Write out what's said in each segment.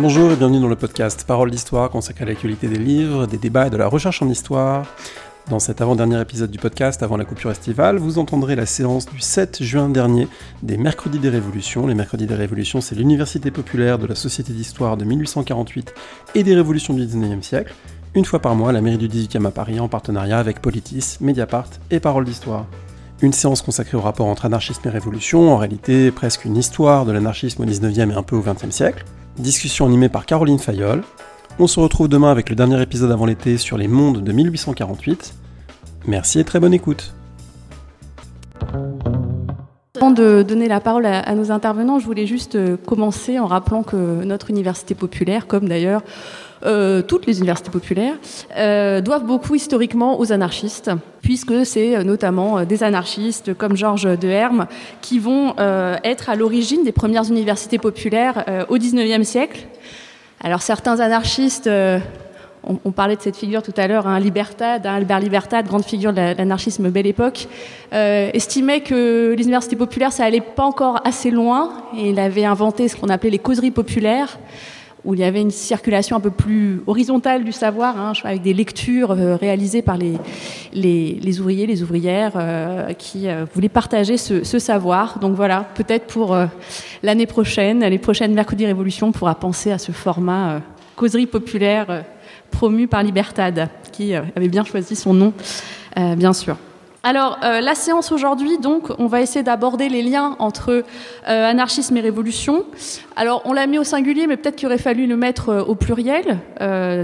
Bonjour et bienvenue dans le podcast Parole d'Histoire consacré à l'actualité des livres, des débats et de la recherche en histoire. Dans cet avant-dernier épisode du podcast, avant la coupure estivale, vous entendrez la séance du 7 juin dernier des Mercredis des Révolutions. Les Mercredis des Révolutions, c'est l'université populaire de la Société d'Histoire de 1848 et des révolutions du 19e siècle. Une fois par mois, la mairie du 18e à Paris en partenariat avec Politis, Mediapart et Parole d'Histoire. Une séance consacrée au rapport entre anarchisme et révolution, en réalité presque une histoire de l'anarchisme au 19e et un peu au 20e siècle. Discussion animée par Caroline Fayol. On se retrouve demain avec le dernier épisode avant l'été sur les mondes de 1848. Merci et très bonne écoute. Avant de donner la parole à, nos intervenants, je voulais juste euh, commencer en rappelant que notre université populaire, comme d'ailleurs euh, toutes les universités populaires, euh, doivent beaucoup historiquement aux anarchistes, puisque c'est notamment des anarchistes comme Georges de Herme qui vont être à l'origine des premières universités populaires au XIXe siècle. Alors certains anarchistes on, parlait de cette figure tout à l'heure, hein, hein, Albert Libertad, grande figure de l'anarchisme belle époque, euh, estimait que les universités populaires, ça allait pas encore assez loin, et il avait inventé ce qu'on appelait les causeries populaires, où il y avait une circulation un peu plus horizontale du savoir, hein, avec des lectures euh, réalisées par les, les, ouvriers, les ouvrières euh, qui voulaient partager ce, savoir. Donc voilà, peut-être pour l'année prochaine, les prochaines Mercredi Révolution, on pourra penser à ce format causerie populaire promu par Libertad, qui euh, avait bien choisi son nom, euh, bien sûr. Alors, euh, la séance aujourd'hui, donc, on va essayer d'aborder les liens entre anarchisme et révolution. Alors, on l'a mis au singulier, mais peut-être qu'il aurait fallu le mettre au pluriel.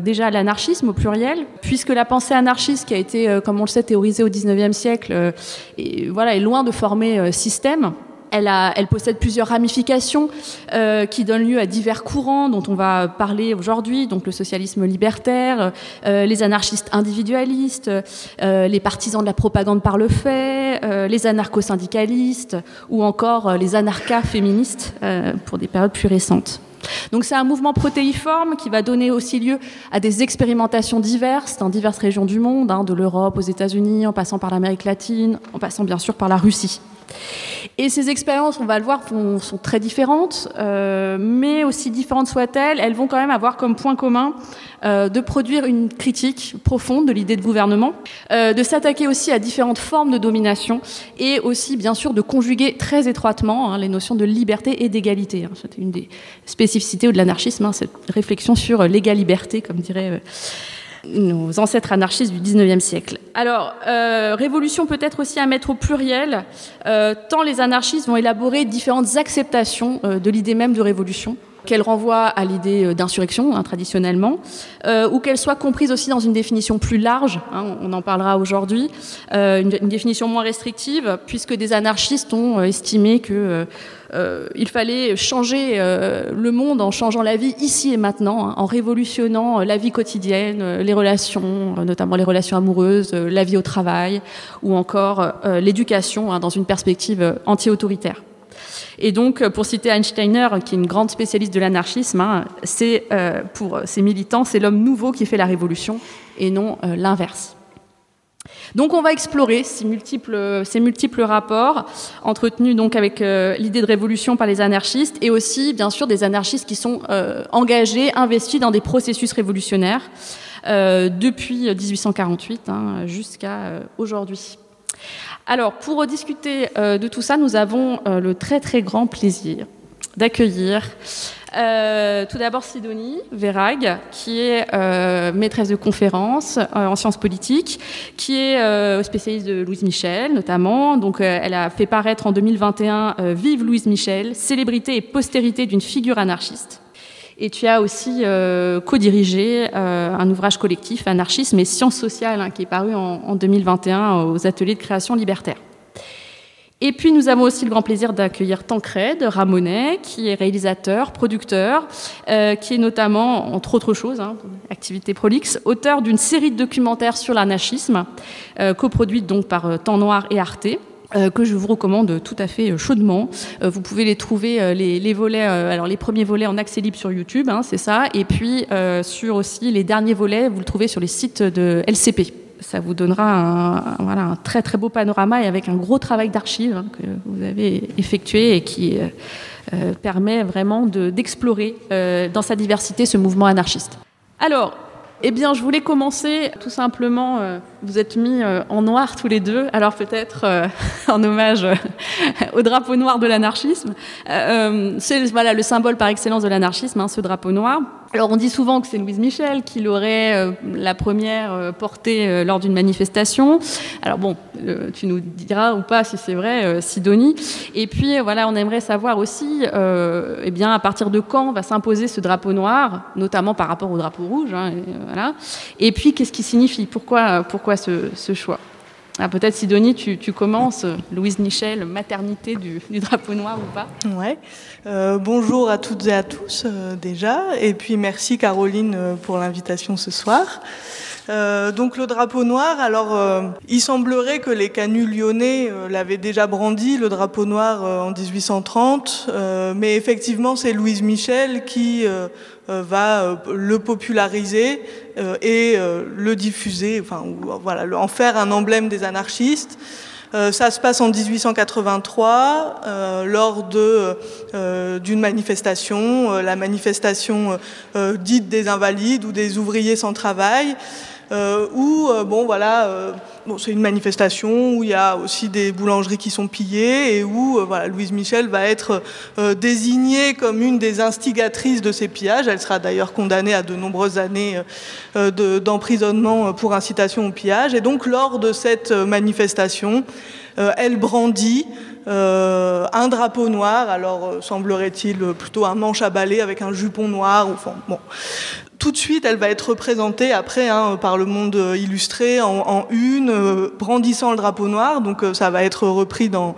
déjà, l'anarchisme au pluriel, puisque la pensée anarchiste, qui a été, comme on le sait, théorisée au XIXe siècle, et, voilà, est loin de former système. Elle, possède plusieurs ramifications euh, qui donnent lieu à divers courants dont on va parler aujourd'hui, donc le socialisme libertaire, euh, les anarchistes individualistes, euh, les partisans de la propagande par le fait, les anarcho-syndicalistes ou encore les anarchas féministes pour des périodes plus récentes. Donc c'est un mouvement protéiforme qui va donner aussi lieu à des expérimentations diverses dans diverses régions du monde, hein, de l'Europe aux États-Unis, en passant par l'Amérique latine, en passant bien sûr par la Russie. Et ces expériences, on va le voir, sont très différentes, euh, mais aussi différentes soient-elles, elles vont quand même avoir comme point commun euh, de produire une critique profonde de l'idée de gouvernement, euh, de s'attaquer aussi à différentes formes de domination et aussi, bien sûr, de conjuguer très étroitement hein, les notions de liberté et d'égalité. Hein. C'était une des spécificités de l'anarchisme, hein, cette réflexion sur l'égalité, comme dirait nos ancêtres anarchistes du 19e siècle. Alors, euh, révolution peut-être aussi à mettre au pluriel, euh, tant les anarchistes vont élaborer différentes acceptations euh, de l'idée même de révolution qu'elle renvoie à l'idée d'insurrection hein, traditionnellement, ou qu'elle soit comprise aussi dans une définition plus large, hein, on en parlera aujourd'hui, une, une, définition moins restrictive, puisque des anarchistes ont estimé que euh, il fallait changer euh, le monde en changeant la vie ici et maintenant, hein, en révolutionnant euh, la vie quotidienne, les relations, notamment les relations amoureuses, la vie au travail, ou encore l'éducation dans une perspective anti-autoritaire. Et donc, pour citer Einsteiner, qui est une grande spécialiste de l'anarchisme, hein, c'est pour ses militants, c'est l'homme nouveau qui fait la révolution et non l'inverse. Donc on va explorer ces multiples, ces rapports entretenus avec euh, l'idée de révolution par les anarchistes et aussi bien sûr des anarchistes qui sont euh, engagés, investis dans des processus révolutionnaires euh, depuis 1848 hein, jusqu'à aujourd'hui. Alors pour discuter de tout ça, nous avons le très très grand plaisir d'accueillir euh, tout d'abord Sidonie Verag, qui est euh, maîtresse de conférences euh, en sciences politiques, qui est spécialiste de Louise Michel notamment. Donc, elle a fait paraître en 2021 Vive Louise Michel, célébrité et postérité d'une figure anarchiste. Et tu as aussi co-dirigé un ouvrage collectif, Anarchisme et sciences sociales, hein, qui est paru en, en 2021 aux ateliers de création libertaire. Et puis nous avons aussi le grand plaisir d'accueillir Tancred Ramonet, qui est réalisateur, producteur, euh, qui est notamment, entre autres choses, hein, activité prolixe, auteur d'une série de documentaires sur l'anarchisme, euh, coproduite donc par euh, Temps Noir et Arte. Euh, que je vous recommande tout à fait chaudement. vous pouvez les trouver, les, volets, alors les premiers volets en accès libre sur YouTube, hein, c'est ça, et puis sur aussi les derniers volets, vous le trouvez sur les sites de LCP ça vous donnera un, voilà, un très très beau panorama et avec un gros travail d'archives hein, que vous avez effectué et qui permet vraiment d'explorer dans sa diversité ce mouvement anarchiste. Alors, eh bien, je voulais commencer tout simplement. Euh, vous êtes mis euh, en noir tous les deux, alors peut-être euh, en hommage au drapeau noir de l'anarchisme. c'est voilà le symbole par excellence de l'anarchisme, hein, ce drapeau noir. Alors on dit souvent que c'est Louise Michel qui l'aurait euh, la première euh, portée euh, lors d'une manifestation. Alors bon, tu nous diras ou pas si c'est vrai, Sidonie. Et puis voilà, on aimerait savoir aussi, eh bien à partir de quand va s'imposer ce drapeau noir, notamment par rapport au drapeau rouge. Hein, et, voilà. et puis qu'est-ce qui signifie? Pourquoi, pourquoi ce, ce choix? Ah, Peut-être Sidonie, tu, tu, commences, Louise Michel, maternité du, du drapeau noir ou pas? Ouais. Euh, bonjour à toutes et à tous euh, déjà, et puis merci Caroline euh, pour l'invitation ce soir. Euh, donc le drapeau noir, alors il semblerait que les canuts lyonnais l'avaient déjà brandi, le drapeau noir en 1830, mais effectivement c'est Louise Michel qui va le populariser et le diffuser, enfin voilà, en faire un emblème des anarchistes. Euh, ça se passe en 1883 euh, lors de euh, d'une manifestation, la manifestation dite des invalides ou des ouvriers sans travail. Euh, où bon voilà bon, c'est une manifestation où il y a aussi des boulangeries qui sont pillées et où voilà Louise Michel va être désignée comme une des instigatrices de ces pillages elle sera d'ailleurs condamnée à de nombreuses années d'emprisonnement pour incitation au pillage et donc lors de cette manifestation euh, elle brandit euh, un drapeau noir, alors euh, semblerait-il plutôt un manche à balai avec un jupon noir. Enfin, bon. Tout de suite, elle va être représentée après hein, par le monde illustré en, une, brandissant le drapeau noir. Donc ça va être repris dans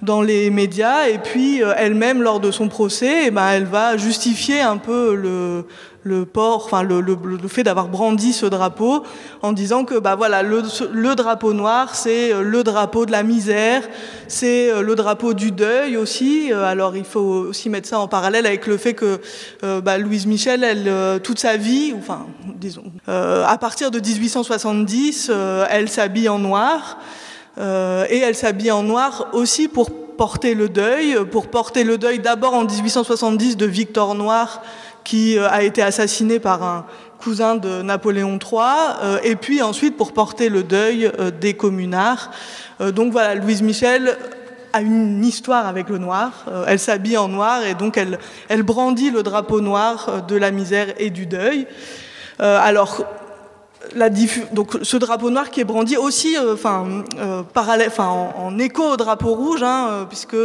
dans les médias et puis elle-même lors de son procès eh ben, elle va justifier un peu le, le port, enfin le, le, le fait d'avoir brandi ce drapeau en disant que bah voilà le, le drapeau noir c'est euh, le drapeau de la misère, c'est euh, le drapeau du deuil aussi. Euh, alors il faut aussi mettre ça en parallèle avec le fait que bah, Louise Michel, elle toute sa vie, enfin disons à partir de 1870, elle s'habille en noir et elle s'habille en noir aussi pour porter le deuil, pour porter le deuil d'abord en 1870 de Victor Noir qui euh, a été assassiné par un cousin de Napoléon III, euh, et puis ensuite pour porter le deuil euh, des communards. donc voilà, Louise Michel a une histoire avec le noir. elle s'habille en noir et donc elle, elle brandit le drapeau noir de la misère et du deuil. alors, donc ce drapeau noir qui est brandi aussi, euh, enfin, euh, parallèle, en, écho au drapeau rouge, hein, euh, puisque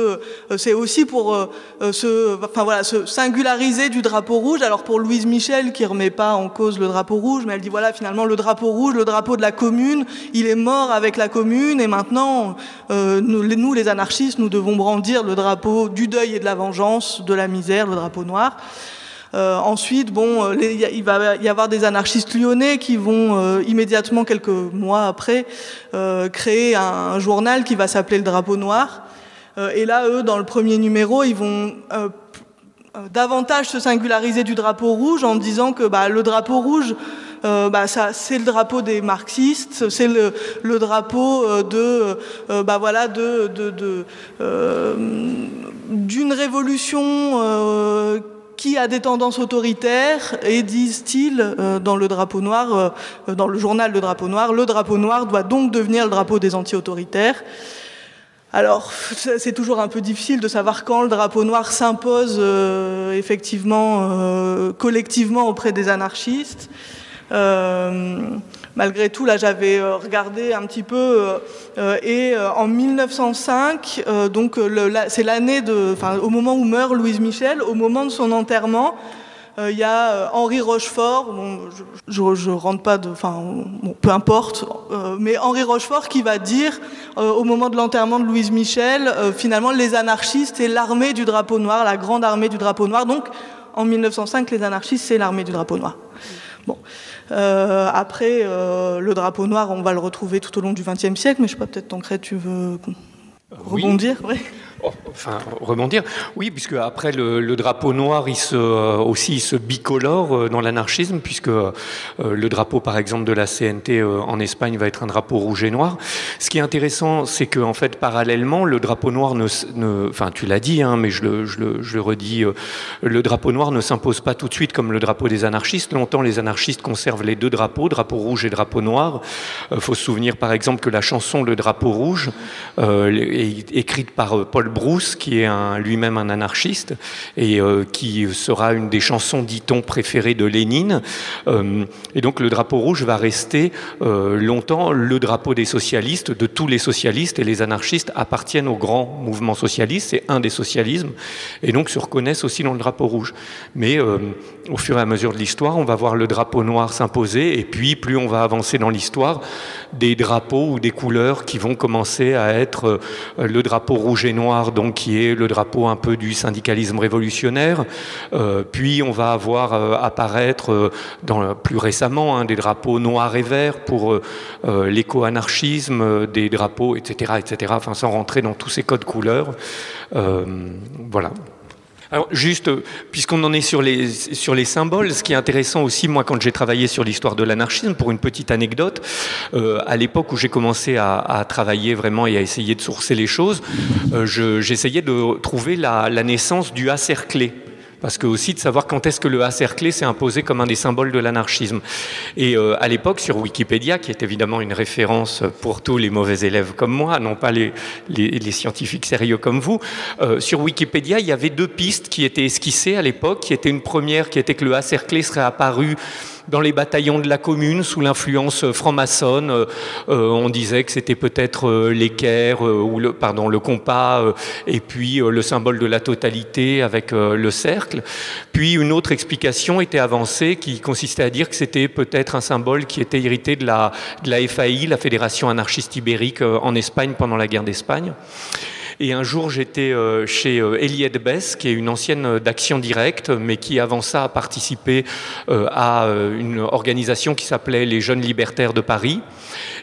c'est aussi pour se, voilà, se singulariser du drapeau rouge. Alors pour Louise Michel, qui remet pas en cause le drapeau rouge, mais elle dit voilà, finalement le drapeau rouge, le drapeau de la commune, il est mort avec la commune, et maintenant nous, les anarchistes, nous devons brandir le drapeau du deuil et de la vengeance, de la misère, le drapeau noir. Euh, ensuite, bon, euh, il va y avoir des anarchistes lyonnais qui vont euh, immédiatement, quelques mois après, créer un, journal qui va s'appeler le Drapeau Noir. et là, eux, dans le premier numéro, ils vont davantage se singulariser du drapeau rouge en disant que bah, le drapeau rouge, bah, c'est le drapeau des marxistes, c'est le, drapeau de, bah, voilà, de d'une révolution qui a des tendances autoritaires et disent-ils euh, dans le drapeau noir, euh, dans le journal Le Drapeau Noir, le drapeau noir doit donc devenir le drapeau des anti-autoritaires. Alors, c'est toujours un peu difficile de savoir quand le drapeau noir s'impose euh, effectivement collectivement auprès des anarchistes malgré tout, là, j'avais euh, regardé un petit peu, euh, euh, et en 1905, donc c'est l'année de, enfin, au moment où meurt Louise Michel, au moment de son enterrement, il y a Henri Rochefort, bon, je, je, rentre pas de, enfin, bon, peu importe, mais Henri Rochefort qui va dire au moment de l'enterrement de Louise Michel, finalement les anarchistes et l'armée du drapeau noir, la grande armée du drapeau noir. Donc en 1905, les anarchistes c'est l'armée du drapeau noir. Bon. Euh, après, euh, le drapeau noir, on va le retrouver tout au long du XXe siècle, mais je sais pas, peut-être Tancred, tu veux rebondir? Enfin, rebondir. Oui, puisque après le, drapeau noir, il se, euh, aussi se bicolore euh, dans l'anarchisme, puisque euh, le drapeau, par exemple, de la CNT en Espagne va être un drapeau rouge et noir. Ce qui est intéressant, c'est que en fait, parallèlement, le drapeau noir ne, enfin, tu l'as dit, hein, mais je le redis, le drapeau noir ne s'impose pas tout de suite comme le drapeau des anarchistes. Longtemps, les anarchistes conservent les deux drapeaux, drapeau rouge et drapeau noir. Il faut se souvenir, par exemple, que la chanson Le drapeau rouge est écrite par Paul Bruce, qui est lui-même un anarchiste et euh, qui sera une des chansons, dit-on, préférées de Lénine. Euh, et donc le drapeau rouge va rester euh, longtemps le drapeau des socialistes, de tous les socialistes, et les anarchistes appartiennent au grand mouvement socialiste, c'est un des socialismes, et donc se reconnaissent aussi dans le drapeau rouge. Mais au fur et à mesure de l'histoire, on va voir le drapeau noir s'imposer, et puis plus on va avancer dans l'histoire, des drapeaux ou des couleurs qui vont commencer à être le drapeau rouge et noir donc qui est le drapeau un peu du syndicalisme révolutionnaire. Euh, puis on va avoir euh, apparaître euh, plus récemment hein, des drapeaux noirs et verts pour l'éco-anarchisme, des drapeaux, etc., etc. Enfin, sans rentrer dans tous ces codes couleurs. voilà. Juste, puisqu'on en est sur les, sur les symboles, ce qui est intéressant aussi, moi quand j'ai travaillé sur l'histoire de l'anarchisme, pour une petite anecdote, euh, à l'époque où j'ai commencé à, travailler vraiment et à essayer de sourcer les choses, euh, j'essayais de trouver la, la naissance du A cerclé parce que aussi de savoir quand est-ce que le A cerclé s'est imposé comme un des symboles de l'anarchisme. Et euh, à l'époque, sur Wikipédia, qui est évidemment une référence pour tous les mauvais élèves comme moi, non pas les, les, scientifiques sérieux comme vous, euh, sur Wikipédia, il y avait deux pistes qui étaient esquissées à l'époque, qui était une première qui était que le A cerclé serait apparu dans les bataillons de la commune sous l'influence franc-maçonne. Euh, euh, on disait que c'était peut-être euh, l'équerre ou le, pardon, le compas et puis le symbole de la totalité avec le cercle. Puis une autre explication était avancée qui consistait à dire que c'était peut-être un symbole qui était hérité de la FAI, la Fédération anarchiste ibérique en Espagne pendant la guerre d'Espagne. Et un jour, j'étais euh, chez euh, Eliette Bess, qui est une ancienne d'Action Directe, mais qui avant ça a participé euh, à une organisation qui s'appelait les Jeunes Libertaires de Paris.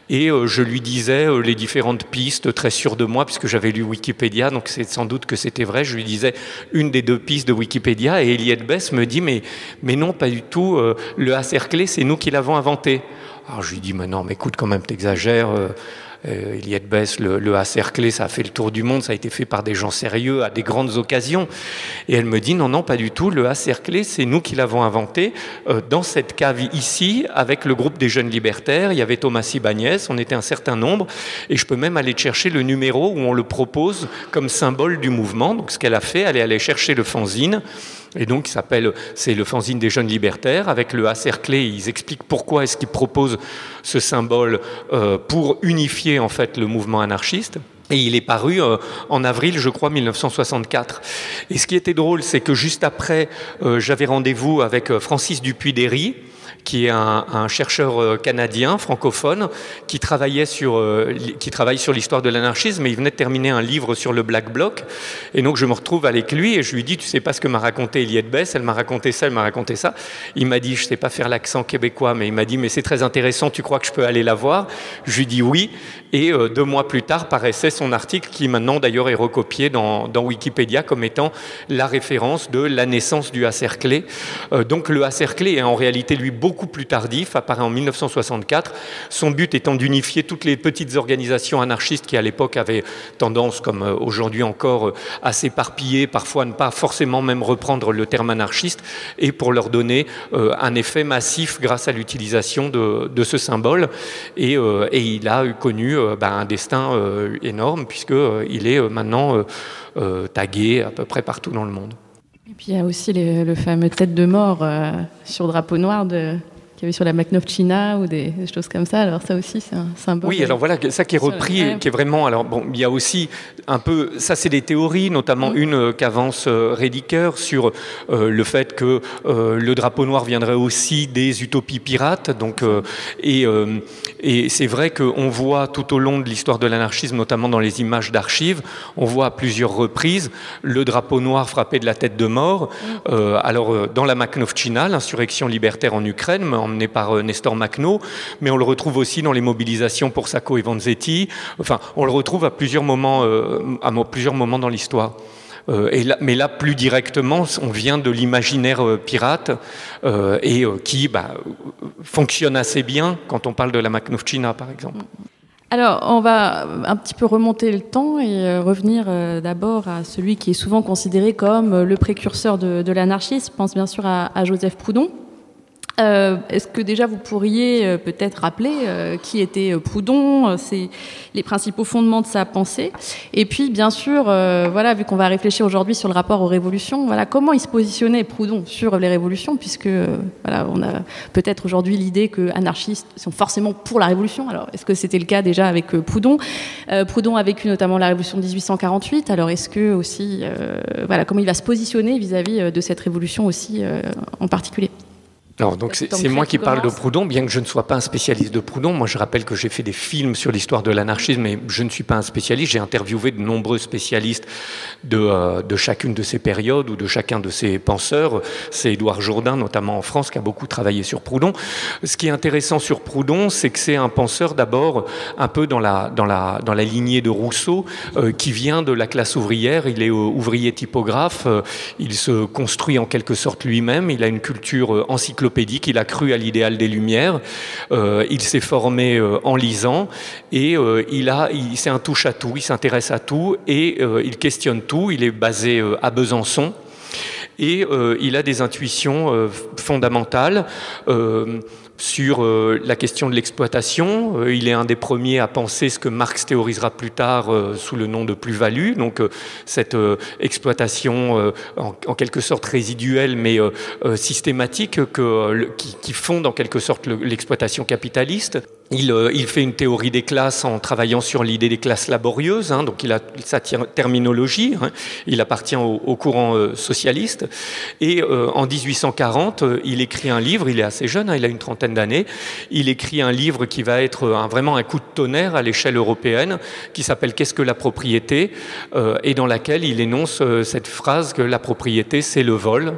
Et je lui disais les différentes pistes, très sûr de moi, puisque j'avais lu Wikipédia, donc c'est sans doute que c'était vrai. Je lui disais une des deux pistes de Wikipédia, et Eliette Bess me dit mais, mais non, pas du tout, le A cerclé, c'est nous qui l'avons inventé. Alors je lui dis mais non, mais écoute, quand même, t'exagères. Euh, Eliette Bess, le, le A cerclé, ça a fait le tour du monde, ça a été fait par des gens sérieux à des grandes occasions. Et elle me dit non, non, pas du tout. Le A cerclé, c'est nous qui l'avons inventé euh, dans cette cave ici, avec le groupe des jeunes libertaires. Il y avait Thomas Ibanez, on était un certain nombre, et je peux même aller chercher le numéro où on le propose comme symbole du mouvement. Donc ce qu'elle a fait, elle est allée chercher le fanzine. Et donc, s'appelle, c'est le fanzine des jeunes libertaires. Avec le A cerclé, ils expliquent pourquoi est-ce qu'ils proposent ce symbole euh, pour unifier en fait le mouvement anarchiste. Et il est paru euh, en avril, je crois, 1964. Et ce qui était drôle, c'est que juste après, euh, j'avais rendez-vous avec Francis Dupuy-Derry, qui est un, chercheur euh, canadien francophone qui travaillait sur euh, qui travaille sur l'histoire de l'anarchisme et il venait de terminer un livre sur le Black Bloc. Et donc je me retrouve avec lui et je lui dis tu sais pas ce que m'a raconté Eliette Bess elle m'a raconté ça elle m'a raconté ça. Il m'a dit je sais pas faire l'accent québécois mais il m'a dit mais c'est très intéressant tu crois que je peux aller la voir? Je lui dis oui et euh, deux mois plus tard paraissait son article qui maintenant d'ailleurs est recopié dans, Wikipédia comme étant la référence de la naissance du Acerclé donc le Acerclé est en réalité lui beaucoup plus tardif, apparaît en 1964, son but étant d'unifier toutes les petites organisations anarchistes qui à l'époque avaient tendance, comme euh, aujourd'hui encore, euh, à s'éparpiller, parfois ne pas forcément même reprendre le terme anarchiste, et pour leur donner euh, un effet massif grâce à l'utilisation de, ce symbole. Et, il a connu ben, un destin énorme, puisqu'il est maintenant tagué à peu près partout dans le monde. Et puis il y a aussi le fameux tête de mort euh, sur drapeau noir de, qu'il y avait sur la China ou des, choses comme ça. Alors ça aussi, c'est un symbole. Oui, alors voilà, ça qui est repris, qui est vraiment. Alors bon, il y a aussi un peu. Ça, c'est des théories, notamment mm. une euh, qu'avance euh, Rediker sur euh, le fait que le drapeau noir viendrait aussi des utopies pirates. Donc, et, et c'est vrai qu'on voit tout au long de l'histoire de l'anarchisme, notamment dans les images d'archives, on voit à plusieurs reprises le drapeau noir frappé de la tête de mort. Mm. alors dans la Makhnovchina, l'insurrection libertaire en Ukraine, mais en emmené par Nestor Makhno, mais on le retrouve aussi dans les mobilisations pour Sacco et Vanzetti. Enfin, on le retrouve à plusieurs moments, à plusieurs moments dans l'histoire. Et mais là, plus directement, on vient de l'imaginaire pirate et qui bah, fonctionne assez bien quand on parle de la Makhnovchina, par exemple. Alors, on va un petit peu remonter le temps et euh, revenir euh, d'abord à celui qui est souvent considéré comme le précurseur de, l'anarchisme. Je pense bien sûr à Joseph Proudhon. Euh, est-ce que déjà vous pourriez euh, peut-être rappeler euh, qui était Proudhon, c'est les principaux fondements de sa pensée, et puis bien sûr, voilà, vu qu'on va réfléchir aujourd'hui sur le rapport aux révolutions, voilà, comment il se positionnait Proudhon sur les révolutions, puisque voilà, on a peut-être aujourd'hui l'idée que anarchistes sont forcément pour la révolution. Alors, est-ce que c'était le cas déjà avec Proudhon? Proudhon a vécu notamment la révolution de 1848. Alors, est-ce que aussi, voilà, comment il va se positionner vis-à-vis -vis de cette révolution aussi en particulier? Alors, donc c'est moi qui parle de Proudhon, bien que je ne sois pas un spécialiste de Proudhon. Moi, je rappelle que j'ai fait des films sur l'histoire de l'anarchisme, mais je ne suis pas un spécialiste. J'ai interviewé de nombreux spécialistes de, euh, de, chacune de ces périodes ou de chacun de ces penseurs. C'est Édouard Jourdain, notamment en France, qui a beaucoup travaillé sur Proudhon. Ce qui est intéressant sur Proudhon, c'est que c'est un penseur d'abord un peu dans la, dans, la, dans la lignée de Rousseau, euh, qui vient de la classe ouvrière. Il est euh, ouvrier typographe. il se construit en quelque sorte lui-même. Il a une culture encyclopédique il a cru à l'idéal des Lumières, euh, il s'est formé euh, en lisant et euh, il a, il, c'est un touche à tout, il s'intéresse à tout et il questionne tout. Il est basé à Besançon et il a des intuitions fondamentales sur euh, la question de l'exploitation. Euh, il est un des premiers à penser ce que Marx théorisera plus tard euh, sous le nom de plus-value, donc cette exploitation en, quelque sorte résiduelle mais systématique que, qui, qui, fonde en quelque sorte l'exploitation capitaliste. Il, il, fait une théorie des classes en travaillant sur l'idée des classes laborieuses, hein, donc il a sa terminologie, hein. il appartient au, courant socialiste, et en 1840, il écrit un livre, il est assez jeune, hein, il a une trentaine d'années. Il écrit un livre qui va être vraiment un coup de tonnerre à l'échelle européenne, qui s'appelle Qu'est-ce que la propriété euh, et dans laquelle il énonce euh, cette phrase que la propriété, c'est le vol.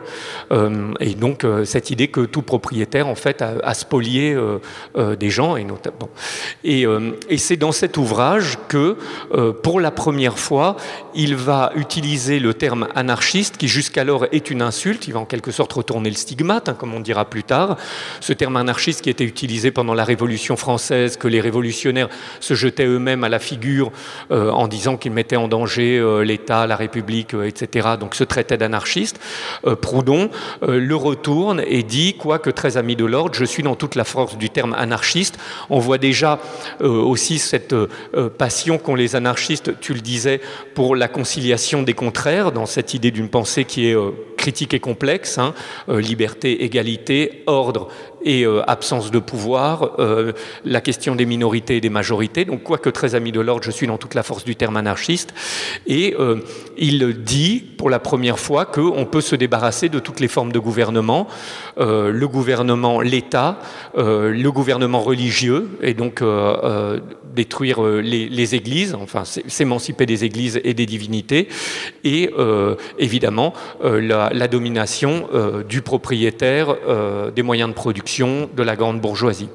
Euh, et donc cette idée que tout propriétaire, en fait, a, spolié des gens, et notamment. Et, et c'est dans cet ouvrage que, pour la première fois, il va utiliser le terme anarchiste, qui jusqu'alors est une insulte. Il va en quelque sorte retourner le stigmate, hein, comme on dira plus tard. Ce terme anarchiste qui était utilisé pendant la Révolution française, que les révolutionnaires se jetaient eux-mêmes à la figure euh, en disant qu'ils mettaient en danger euh, l'État, la République, euh, etc. Donc se traitait d'anarchiste. Proudhon le retourne et dit, quoique très ami de l'ordre, je suis dans toute la force du terme anarchiste. On voit déjà aussi cette passion qu'ont les anarchistes, tu le disais, pour la conciliation des contraires, dans cette idée d'une pensée qui est critique et complexe, hein, liberté, égalité, ordre et euh, absence de pouvoir, euh, la question des minorités et des majorités. Donc, quoique très ami de l'ordre, je suis dans toute la force du terme anarchiste. Et euh, il dit pour la première fois qu'on peut se débarrasser de toutes les formes de gouvernement, le gouvernement, l'État, le gouvernement religieux, et donc détruire les, églises, enfin s'émanciper des églises et des divinités, et évidemment la, domination du propriétaire des moyens de production de la grande bourgeoisie.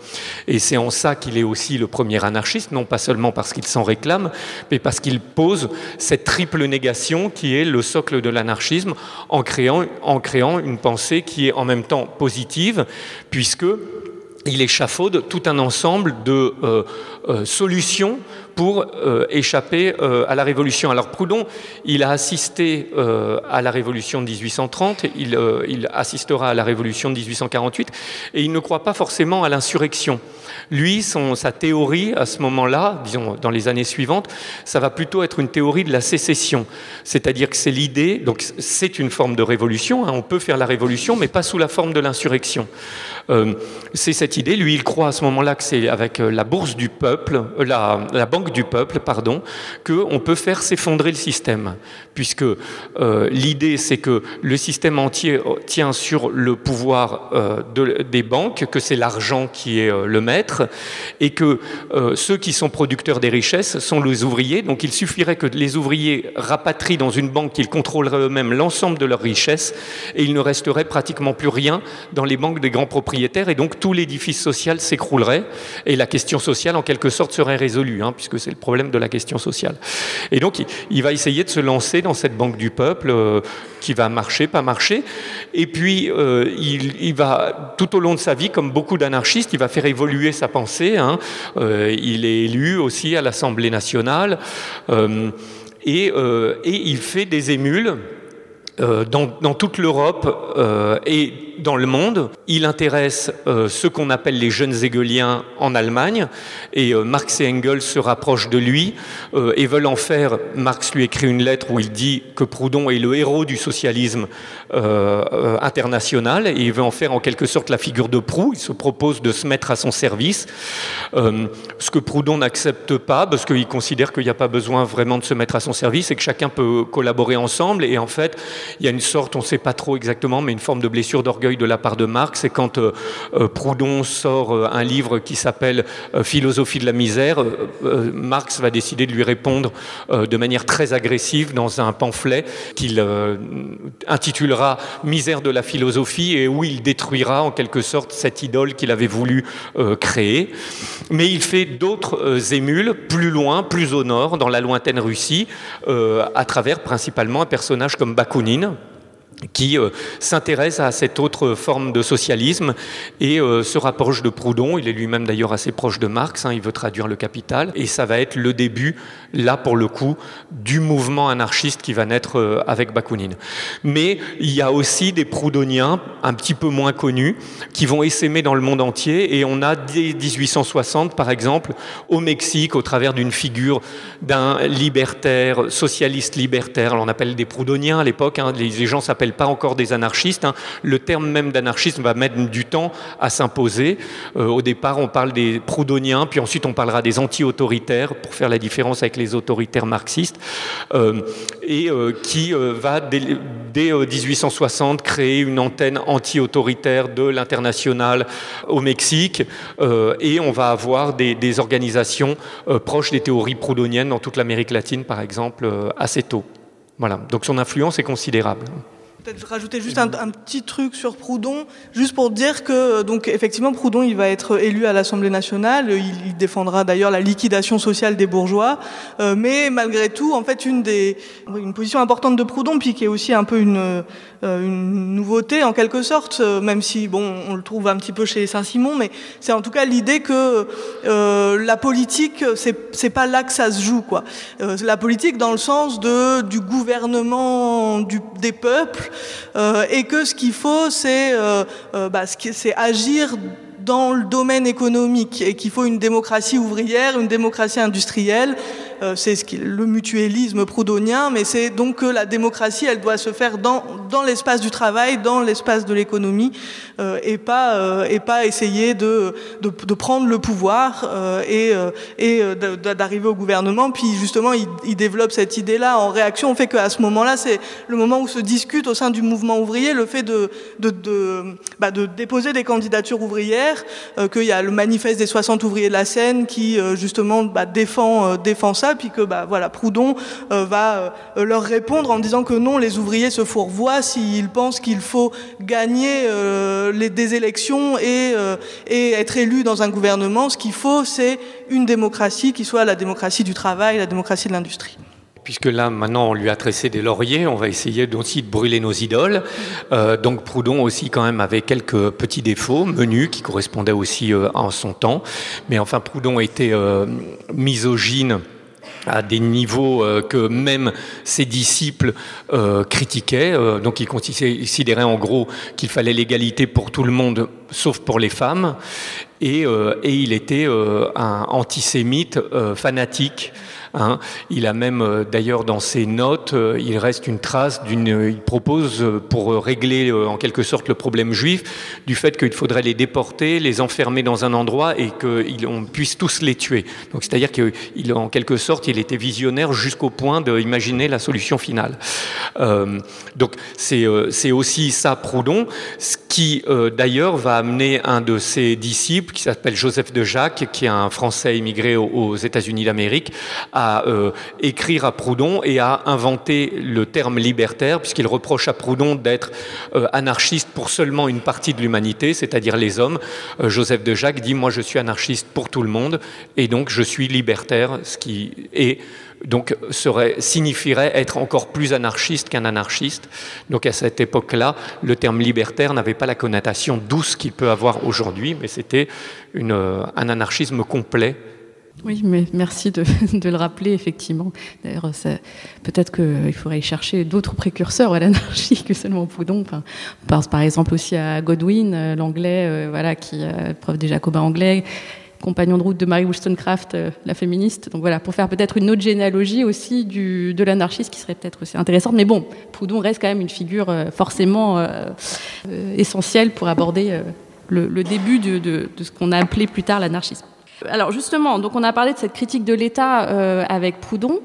Et c'est en ça qu'il est aussi le premier anarchiste, non pas seulement parce qu'il s'en réclame, mais parce qu'il pose cette triple négation qui est le socle de l'anarchisme en créant, une pensée qui est en même temps positive, puisque il échafaude tout un ensemble de euh, euh, solutions pour euh, échapper à la Révolution. Alors Proudhon, il a assisté à la Révolution de 1830, il, assistera à la Révolution de 1848, et il ne croit pas forcément à l'insurrection. Lui, sa théorie à ce moment-là, disons dans les années suivantes, ça va plutôt être une théorie de la sécession. C'est-à-dire que c'est l'idée, donc c'est une forme de révolution, hein, on peut faire la révolution, mais pas sous la forme de l'insurrection. Euh, c'est cette idée, lui, il croit à ce moment-là que c'est avec euh, la bourse du peuple, euh, la, banque du peuple, pardon, qu'on peut faire s'effondrer le système, puisque l'idée c'est que le système entier tient sur le pouvoir des banques, que c'est l'argent qui est le maître, et que ceux qui sont producteurs des richesses sont les ouvriers. Donc il suffirait que les ouvriers rapatrient dans une banque qu'ils contrôleraient eux-mêmes l'ensemble de leurs richesses, et il ne resterait pratiquement plus rien dans les banques des grands propriétaires, et donc tout l'édifice social s'écroulerait, et la question sociale en quelque sorte serait résolue, hein, puisque c'est le problème de la question sociale. Et donc il, va essayer de se lancer dans cette banque du peuple euh, qui va marcher, pas marcher, et puis euh, il, va tout au long de sa vie, comme beaucoup d'anarchistes, il va faire évoluer sa pensée. Hein. Euh, il est élu aussi à l'Assemblée nationale, et, et, il fait des émules. Dans, dans, toute l'Europe et dans le monde. Il intéresse euh, ce qu'on appelle les jeunes hegeliens en Allemagne, et euh, Marx et Engels se rapprochent de lui euh, et veulent en faire. Marx lui écrit une lettre où il dit que Proudhon est le héros du socialisme international, et il veut en faire en quelque sorte la figure de Proust. Il se propose de se mettre à son service, ce que Proudhon n'accepte pas, parce qu'il considère qu'il n'y a pas besoin vraiment de se mettre à son service et que chacun peut collaborer ensemble. Et en fait, il y a une sorte, on ne sait pas trop exactement, mais une forme de blessure d'orgueil de la part de Marx, c'est quand euh, euh, Proudhon sort euh, un livre qui s'appelle Philosophie de la misère, Marx va décider de lui répondre de manière très agressive dans un pamphlet qu'il intitulera Misère de la philosophie et où il détruira en quelque sorte cette idole qu'il avait voulu créer. Mais il fait d'autres émules plus loin, plus au nord, dans la lointaine Russie, à travers principalement un personnage comme Bakounine Marina? Qui euh, s'intéresse à cette autre forme de socialisme et euh, se rapproche de Proudhon. Il est lui-même d'ailleurs assez proche de Marx, hein, il veut traduire le capital, et ça va être le début, là pour le coup, du mouvement anarchiste qui va naître euh, avec Bakounine. Mais il y a aussi des proudhoniens, un petit peu moins connus, qui vont essaimer dans le monde entier, et on a dès 1860, par exemple, au Mexique, au travers d'une figure d'un libertaire, socialiste libertaire, on appelle des proudhoniens à l'époque, hein, les gens s'appellent pas encore des anarchistes. Hein. Le terme même d'anarchisme va mettre du temps à s'imposer. Euh, au départ, on parle des proudhoniens, puis ensuite on parlera des anti-autoritaires, pour faire la différence avec les autoritaires marxistes, euh, et euh, qui va, dès, 1860, créer une antenne anti-autoritaire de l'international au Mexique, et on va avoir des, des organisations proches des théories proudhoniennes dans toute l'Amérique latine, par exemple, assez tôt. Voilà, donc son influence est considérable peut-être rajouter juste un, petit truc sur Proudhon, juste pour dire que, donc, effectivement, Proudhon, il va être élu à l'Assemblée nationale. Il, défendra d'ailleurs la liquidation sociale des bourgeois. Euh, mais malgré tout, en fait, une des, une position importante de Proudhon, puis qui est aussi un peu une, euh, une nouveauté en quelque sorte, euh, même si, bon, on le trouve un petit peu chez Saint-Simon, mais c'est en tout cas l'idée que la politique, c'est pas là que ça se joue, quoi. la politique dans le sens de, du gouvernement du, des peuples, et que ce qu'il faut, c'est euh, euh, bah, agir dans le domaine économique et qu'il faut une démocratie ouvrière, une démocratie industrielle euh, c'est ce le mutualisme proudhonien, mais c'est donc que la démocratie, elle doit se faire dans, l'espace du travail, dans l'espace de l'économie, euh, et pas euh, et pas essayer de, prendre le pouvoir et, d'arriver au gouvernement. Puis justement, il, développe cette idée-là en réaction au fait qu'à ce moment-là, c'est le moment où se discute au sein du mouvement ouvrier le fait de, bah, déposer des candidatures ouvrières, qu'il y a le manifeste des 60 ouvriers de la Seine qui justement bah, défend ça puis que bah, voilà, Proudhon euh, va euh, leur répondre en disant que non, les ouvriers se fourvoient s'ils pensent qu'il faut gagner euh, les, des élections et, être élu dans un gouvernement. Ce qu'il faut, c'est une démocratie qui soit la démocratie du travail, la démocratie de l'industrie puisque là, maintenant, on lui a tressé des lauriers, on va essayer aussi de brûler nos idoles. Donc Proudhon aussi, quand même, avait quelques petits défauts, menus, qui correspondaient aussi euh, en son temps. Mais enfin, Proudhon était misogyne à des niveaux euh, que même ses disciples critiquaient. donc il considérait en gros qu'il fallait l'égalité pour tout le monde, sauf pour les femmes. Et, et il était un antisémite fanatique. Hein. Il a même, euh, d'ailleurs, dans ses notes, euh, il reste une trace d'une. Il propose, euh, pour régler en quelque sorte le problème juif, du fait qu'il faudrait les déporter, les enfermer dans un endroit et qu'on puisse tous les tuer. Donc, c'est-à-dire qu'en quelque sorte, il était visionnaire jusqu'au point d'imaginer la solution finale. donc, c'est aussi ça, Proudhon, ce qui, d'ailleurs, va amener un de ses disciples, qui s'appelle Joseph de Jacques, qui est un Français immigré aux États-Unis d'Amérique, à euh, écrire à Proudhon et à inventer le terme libertaire, puisqu'il reproche à Proudhon d'être euh, anarchiste pour seulement une partie de l'humanité, c'est-à-dire les hommes. Euh, Joseph de Jacques dit Moi, je suis anarchiste pour tout le monde, et donc je suis libertaire, ce qui est donc serait, signifierait être encore plus anarchiste qu'un anarchiste. Donc à cette époque-là, le terme libertaire n'avait pas la connotation douce qu'il peut avoir aujourd'hui, mais c'était un anarchisme complet oui, mais merci de, le rappeler, effectivement. D'ailleurs, peut-être qu'il faudrait y chercher d'autres précurseurs à l'anarchie que seulement Proudhon. on pense par exemple aussi à Godwin, euh, l'anglais, euh, qui euh, preuve des jacobins anglais, compagnon de route de Mary Wollstonecraft, la féministe. Donc voilà, pour faire peut-être une autre généalogie aussi de l'anarchisme qui serait peut-être aussi intéressante. Mais bon, Proudhon reste quand même une figure forcément essentielle pour aborder le, début de ce qu'on a appelé plus tard l'anarchisme. Alors justement, donc on a parlé de cette critique de l'État euh, avec Proudhon.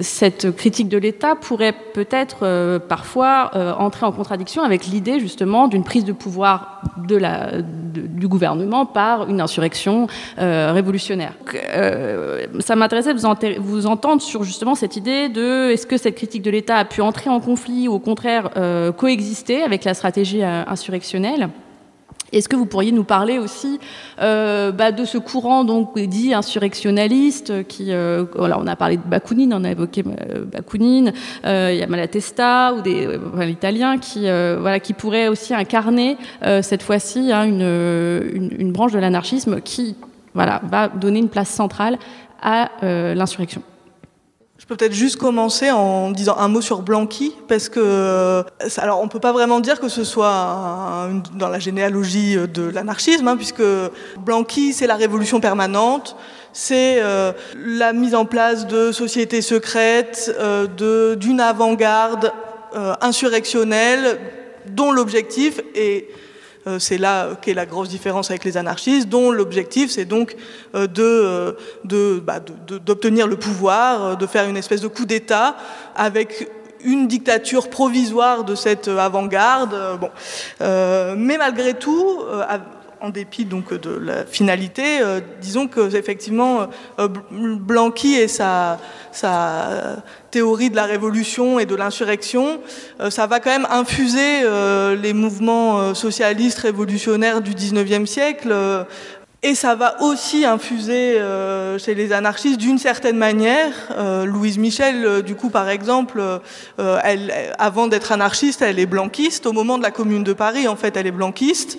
Cette critique de l'État pourrait peut-être euh, parfois euh, entrer en contradiction avec l'idée justement d'une prise de pouvoir du gouvernement par une insurrection révolutionnaire. ça m'intéressait de vous, vous, entendre sur justement cette idée de est-ce que cette critique de l'État a pu entrer en conflit ou au contraire coexister avec la stratégie insurrectionnelle? Est-ce que vous pourriez nous parler aussi euh, bah, de ce courant donc dit insurrectionnaliste qui, euh, on a parlé de Bakounine, on a évoqué euh, Bakounine, il y a Malatesta ou des enfin, l'Italien qui, voilà, qui pourrait aussi incarner cette fois-ci hein, une, branche de l'anarchisme qui, va donner une place centrale à l'insurrection. Peut-être juste commencer en disant un mot sur Blanqui, parce que, euh, alors on peut pas vraiment dire que ce soit dans la généalogie de l'anarchisme, hein, puisque Blanqui, c'est la révolution permanente, c'est euh, la mise en place de sociétés secrètes, euh, d'une avant-garde insurrectionnelle, dont l'objectif est euh, c'est là qu'est la grosse différence avec les anarchistes, dont l'objectif c'est donc euh, euh, bah, d'obtenir le pouvoir, de faire une espèce de coup d'État avec une dictature provisoire de cette avant-garde. Mais malgré tout, en dépit donc de la finalité, disons que effectivement Blanqui et sa, théorie de la révolution et de l'insurrection, euh, ça va quand même infuser euh, les mouvements euh, socialistes révolutionnaires du 19e siècle. Et ça va aussi infuser chez les anarchistes d'une certaine manière. Louise Michel, du coup, par exemple, avant d'être anarchiste, elle est blanquiste. Au moment de la Commune de Paris, en fait, elle est blanquiste.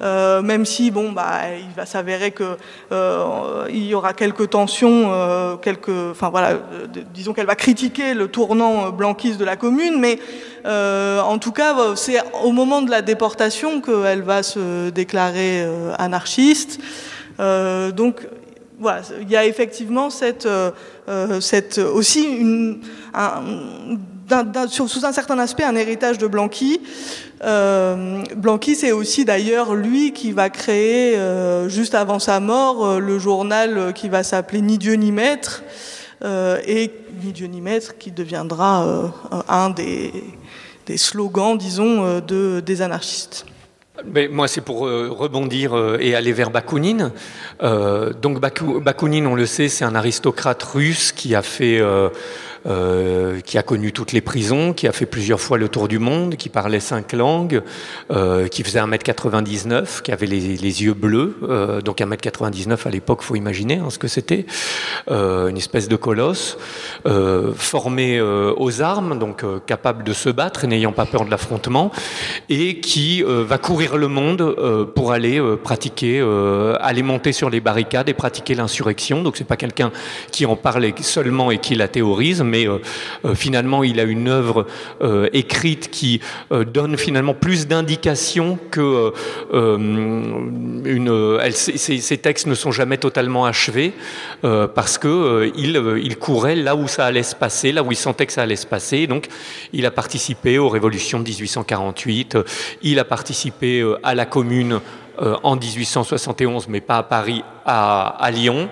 Euh, même si bon bah il va s'avérer que euh, y aura quelques tensions, euh, quelques, enfin voilà, disons qu'elle va critiquer le tournant blanquiste de la commune, mais en tout cas c'est au moment de la déportation qu'elle va se déclarer anarchiste. donc voilà, il y a effectivement cette, cette aussi une, un, sous un certain aspect un héritage de Blanqui. Euh, Blanqui, c'est aussi d'ailleurs lui qui va créer, euh, juste avant sa mort, euh, le journal qui va s'appeler Ni Dieu ni Maître, et Ni Dieu ni Maître qui deviendra un des, slogans, disons, de, des anarchistes. Moi, c'est pour rebondir et aller vers Bakounine. donc Bakounine, on le sait, c'est un aristocrate russe qui a fait euh, qui a connu toutes les prisons, qui a fait plusieurs fois le tour du monde, qui parlait cinq langues, euh, qui faisait 1m99, qui avait les, yeux bleus. Euh, donc 1m99 à l'époque, faut imaginer hein, ce que c'était. une espèce de colosse, formé aux armes, donc capable de se battre et n'ayant pas peur de l'affrontement, et qui va courir le monde pour aller pratiquer, aller monter sur les barricades et pratiquer l'insurrection. Donc c'est pas quelqu'un qui en parle seulement et qui la théorise, mais finalement il a une œuvre écrite qui donne finalement plus d'indications que une. ces, textes ne sont jamais totalement achevés parce que il, courait là où ça allait se passer, là où il sentait que ça allait se passer. Donc il a participé aux révolutions de 1848, il a participé à la Commune euh, en 1871, mais pas à Paris, à, Lyon.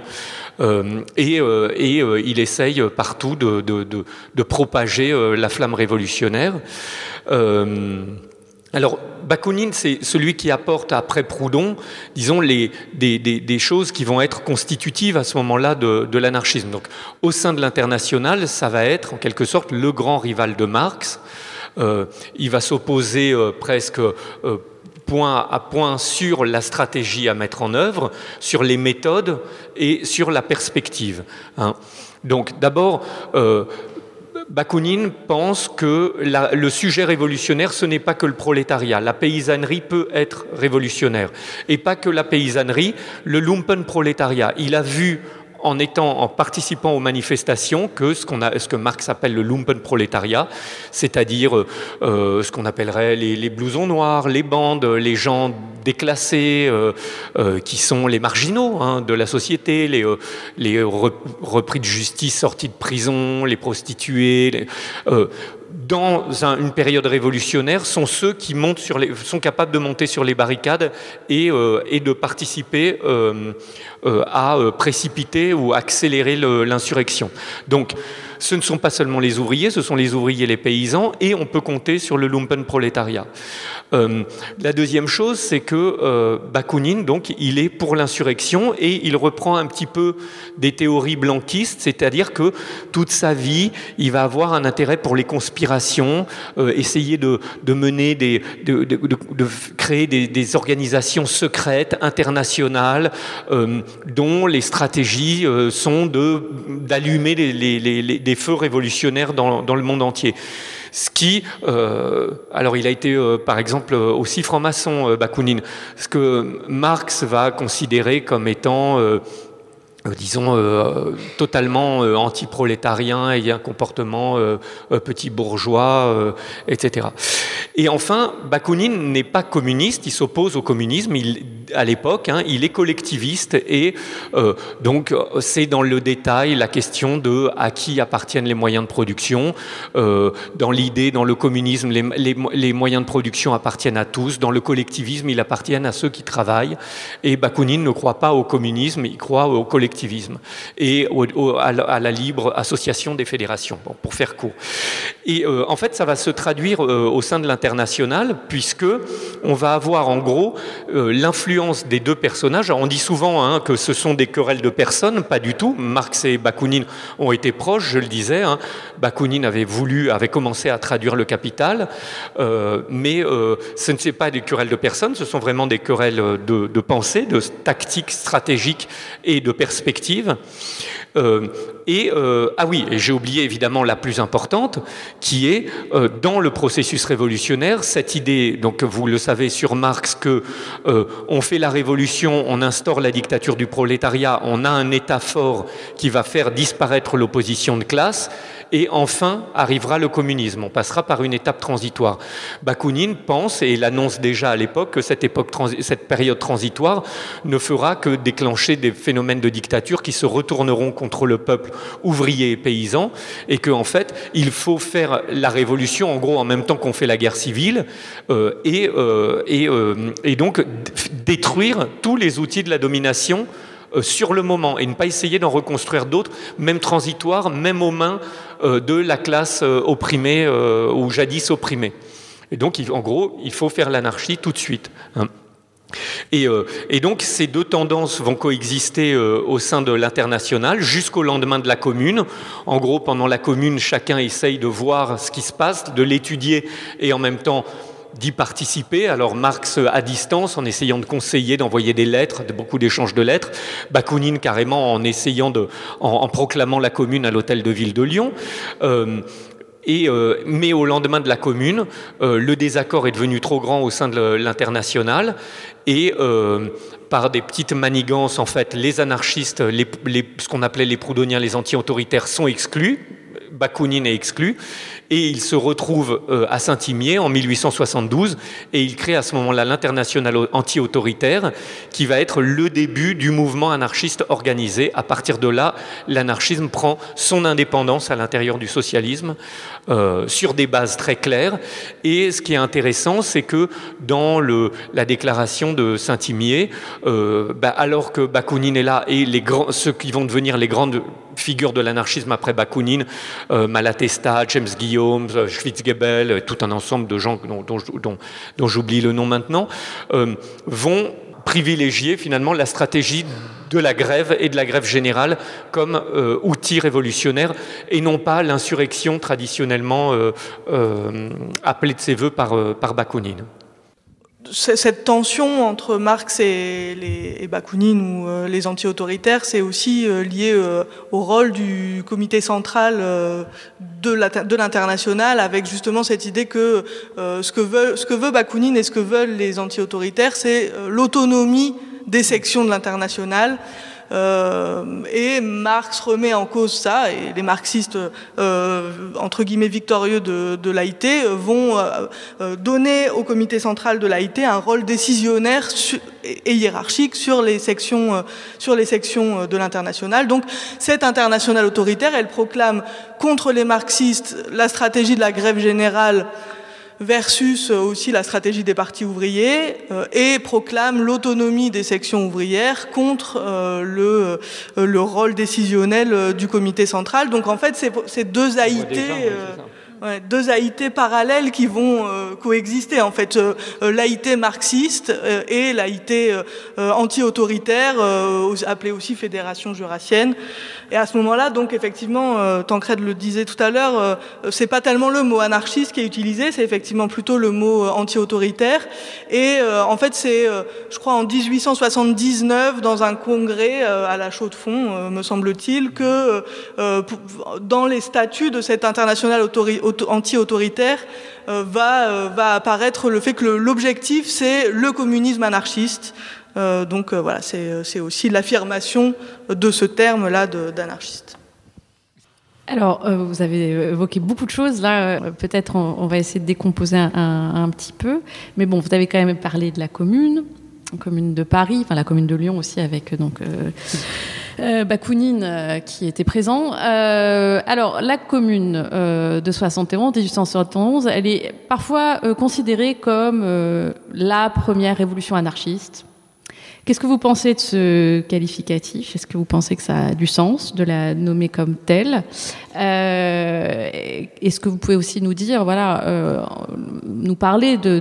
Euh, et, euh, il essaye partout de, propager la flamme révolutionnaire. alors, Bakounine, c'est celui qui apporte après Proudhon, disons, les, des, choses qui vont être constitutives à ce moment-là de, l'anarchisme. Donc, au sein de l'international, ça va être en quelque sorte le grand rival de Marx. il va s'opposer presque point à point sur la stratégie à mettre en œuvre, sur les méthodes et sur la perspective. Hein. Donc d'abord, euh, Bakounine pense que le sujet révolutionnaire, ce n'est pas que le prolétariat. La paysannerie peut être révolutionnaire. Et pas que la paysannerie, le lumpen prolétariat. Il a vu en, étant, en participant aux manifestations que ce, qu'on que Marx appelle le lumpenprolétariat, c'est-à-dire euh, euh, ce qu'on appellerait les, blousons noirs, les bandes, les gens déclassés, euh, qui sont les marginaux hein, de la société, les, les repris de justice sortis de prison, les prostituées dans une période révolutionnaire sont ceux qui montent sur les, sont capables de monter sur les barricades et, euh, et de participer euh, euh, à précipiter ou accélérer l'insurrection. Donc, ce ne sont pas seulement les ouvriers, ce sont les ouvriers et les paysans, et on peut compter sur le lumpen prolétariat. Euh, la deuxième chose, c'est que euh, Bakounine, donc, il est pour l'insurrection et il reprend un petit peu des théories blanquistes, c'est-à-dire que toute sa vie, il va avoir un intérêt pour les conspirations, euh, essayer de, mener des, de, créer des, organisations secrètes internationales dont les stratégies sont d'allumer des feux révolutionnaires dans, le monde entier. Ce qui, euh, alors il a été euh, par exemple aussi franc-maçon, euh, Bakounine, ce que Marx va considérer comme étant euh, disons, euh, totalement euh, anti-prolétarien et un comportement petit bourgeois, etc. Et enfin, Bakounine n'est pas communiste, il s'oppose au communisme à l'époque, hein, il est collectiviste et donc c'est dans le détail la question de à qui appartiennent les moyens de production. dans l'idée, dans le communisme, les, les, moyens de production appartiennent à tous, dans le collectivisme, ils appartiennent à ceux qui travaillent. Et Bakounine ne croit pas au communisme, il croit au collectivisme et à, la, libre association des fédérations, pour faire court. Et euh, en fait, ça va se traduire euh, au sein de l'international, puisque on va avoir en gros euh, l'influence des deux personnages. on dit souvent hein, que ce sont des querelles de personnes, pas du tout. Marx et Bakounine ont été proches, je le disais. Hein. Bakounine avait voulu, avait commencé à traduire le Capital, mais ce ne sont pas des querelles de personnes, ce sont vraiment des querelles de, de pensée, de tactique stratégique et de perspective euh, et euh, ah oui, j'ai oublié évidemment la plus importante, qui est euh, dans le processus révolutionnaire cette idée. Donc vous le savez sur Marx que on fait la révolution, on instaure la dictature du prolétariat, on a un État fort qui va faire disparaître l'opposition de classe et enfin arrivera le communisme. On passera par une étape transitoire. Bakounine pense, et il annonce déjà à l'époque, que cette, époque, cette période transitoire ne fera que déclencher des phénomènes de dictature qui se retourneront contre le peuple ouvrier et paysan, et qu'en en fait, il faut faire la révolution, en gros, en même temps qu'on fait la guerre civile, euh, et, euh, et, euh, et donc détruire tous les outils de la domination sur le moment et ne pas essayer d'en reconstruire d'autres, même transitoires, même aux mains de la classe opprimée ou jadis opprimée. Et donc, en gros, il faut faire l'anarchie tout de suite. Hein. Et, donc ces deux tendances vont coexister au sein de l'international jusqu'au lendemain de la commune. En gros, pendant la commune, chacun essaye de voir ce qui se passe, de l'étudier et en même temps d'y participer. Alors Marx à distance, en essayant de conseiller, d'envoyer des lettres, beaucoup d'échanges de lettres. Bakounine carrément en essayant de, en, proclamant la commune à l'hôtel de ville de Lyon. Euh, euh, mais au lendemain de la commune, euh, le désaccord est devenu trop grand au sein de l'international. Et par des petites manigances, en fait, les anarchistes, ce qu'on appelait les proudhoniens, les anti-autoritaires, sont exclus Bakounine est exclu et il se retrouve euh, à Saint-Imier en 1872 et il crée à ce moment-là l'international anti-autoritaire qui va être le début du mouvement anarchiste organisé. À partir de là, l'anarchisme prend son indépendance à l'intérieur du socialisme euh, sur des bases très claires. Et ce qui est intéressant, c'est que dans la déclaration de Saint-Imier, euh, bah, alors que Bakounine est là et ceux qui vont devenir les grandes figures de l'anarchisme après Bakounine, Malatesta, James Guillaume, euh, Schwitzgebel, euh, tout un ensemble de gens dont, j'oublie le nom maintenant, vont privilégier finalement la stratégie de la grève et de la grève générale comme outil révolutionnaire et non pas l'insurrection traditionnellement appelée de ses voeux par, par Bakounine cette tension entre Marx et, Bakounine ou euh, les anti-autoritaires, c'est aussi euh, lié euh, au rôle du comité central de l'international, avec justement cette idée que ce, que veut, ce que veut Bakounine et ce que veulent les anti-autoritaires, c'est l'autonomie des sections de l'international. Euh, et Marx remet en cause ça, et les marxistes, euh, entre guillemets, victorieux de, l'AIT, vont euh, donner au comité central de l'AIT un rôle décisionnaire et hiérarchique sur les sections, sur les sections de l'international. Donc cette internationale autoritaire, elle proclame contre les marxistes la stratégie de la grève générale versus euh, aussi la stratégie des partis ouvriers euh, et proclame l'autonomie des sections ouvrières contre euh, le, le rôle décisionnel du comité central. Donc en fait, c'est deux Deux AIT parallèles qui vont euh, coexister en fait, euh, euh l'AIT marxiste euh, et l'AIT anti-autoritaire, appelée aussi fédération jurassienne. Et à ce moment-là, donc effectivement, Tancred le disait tout à l'heure, c'est pas tellement le mot anarchiste qui est utilisé, c'est effectivement plutôt le mot anti-autoritaire. Et en fait, c'est, je crois, en 1879, dans un congrès à la Chaux-de-Fonds, me semble-t-il, que dans les statuts de cette internationale autorité anti-autoritaire euh, va, euh, va apparaître le fait que l'objectif, c'est le communisme anarchiste. Euh, donc voilà, c'est aussi l'affirmation de ce terme-là d'anarchiste. Alors, vous avez évoqué beaucoup de choses. Là, peut-être on, va essayer de décomposer un, petit peu. Mais bon, vous avez quand même parlé de la commune, commune de Paris, enfin la commune de Lyon aussi, avec donc Bakounine euh, qui était présent. Euh, alors, la commune euh, de 71, 1871, elle est parfois considérée comme la première révolution anarchiste. Qu'est-ce que vous pensez de ce qualificatif? Est-ce que vous pensez que ça a du sens de la nommer comme telle? Euh, Est-ce que vous pouvez aussi nous dire, voilà, euh, nous parler de,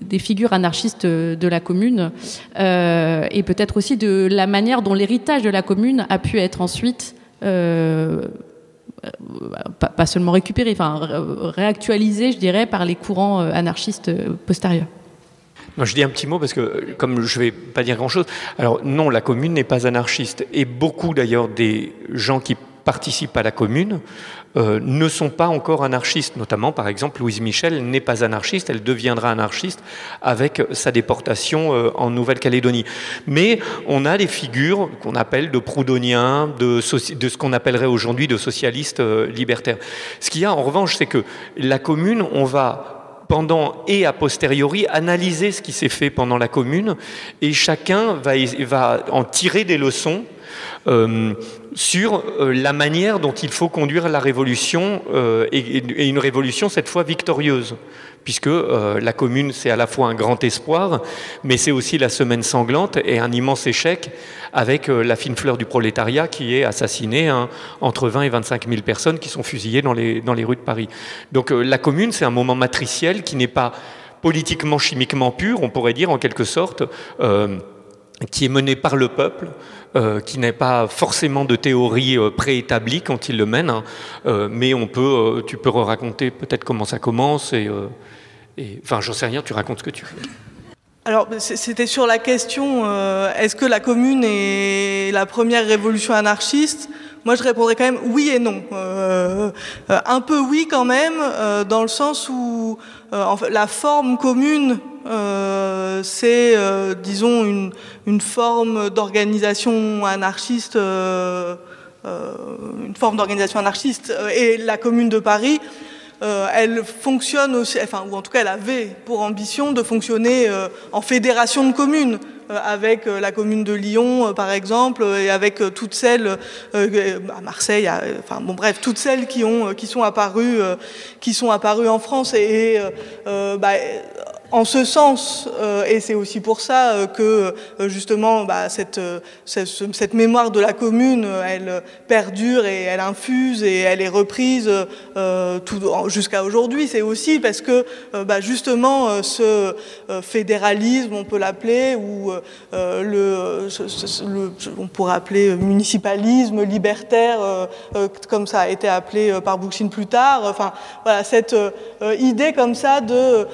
des figures anarchistes de la commune euh, et peut-être aussi de la manière dont l'héritage de la commune a pu être ensuite pas, seulement récupéré, enfin réactualisé, je dirais, par les courants anarchistes postérieurs. Je dis un petit mot parce que, comme je ne vais pas dire grand-chose, alors non, la commune n'est pas anarchiste. Et beaucoup d'ailleurs des gens qui participent à la commune euh, ne sont pas encore anarchistes. Notamment, par exemple, Louise Michel n'est pas anarchiste, elle deviendra anarchiste avec sa déportation euh, en Nouvelle-Calédonie. Mais on a des figures qu'on appelle de proudhoniens, de, de ce qu'on appellerait aujourd'hui de socialistes euh, libertaires. Ce qu'il y a en revanche, c'est que la commune, on va pendant et a posteriori analyser ce qui s'est fait pendant la commune. Et chacun va, en tirer des leçons euh, sur euh, la manière dont il faut conduire la révolution euh, et, une révolution cette fois victorieuse puisque la commune c'est à la fois un grand espoir mais c'est aussi la semaine sanglante et un immense échec avec la fine fleur du prolétariat qui est assassinée hein, entre 20 et 25 000 personnes qui sont fusillées dans les, dans les rues de Paris. Donc la commune c'est un moment matriciel qui n'est pas politiquement chimiquement pur on pourrait dire en quelque sorte qui est mené par le peuple, euh, qui n'est pas forcément de théorie euh, préétablie quand il le mène, hein. euh, mais on peut, tu peux raconter peut-être comment ça commence et, enfin j'en sais rien, tu racontes ce que tu veux. Alors c'était sur la question est-ce que la commune est la première révolution anarchiste? Moi je répondrais quand même oui et non. un peu oui quand même, dans le sens où la forme commune euh, c'est, euh, disons, une, une forme d'organisation anarchiste euh, une forme d'organisation anarchiste. Et la Commune de Paris, elle fonctionne aussi, enfin, ou en tout cas, elle avait pour ambition de fonctionner en fédération de communes. Euh, avec euh, la commune de Lyon, euh, par exemple, et avec toutes celles à Marseille, enfin bon bref, toutes celles qui ont qui sont apparues qui sont apparues en France et, bah, en ce sens, euh, et c'est aussi pour ça euh, que euh, justement bah, cette, cette, mémoire de la commune, elle perdure et elle infuse et elle est reprise jusqu'à aujourd'hui. C'est aussi parce que bah, justement ce fédéralisme, on peut l'appeler, ou le, on pourrait appeler municipalisme libertaire, comme ça a été appelé par Bookchin plus tard. Enfin, voilà cette idée comme ça de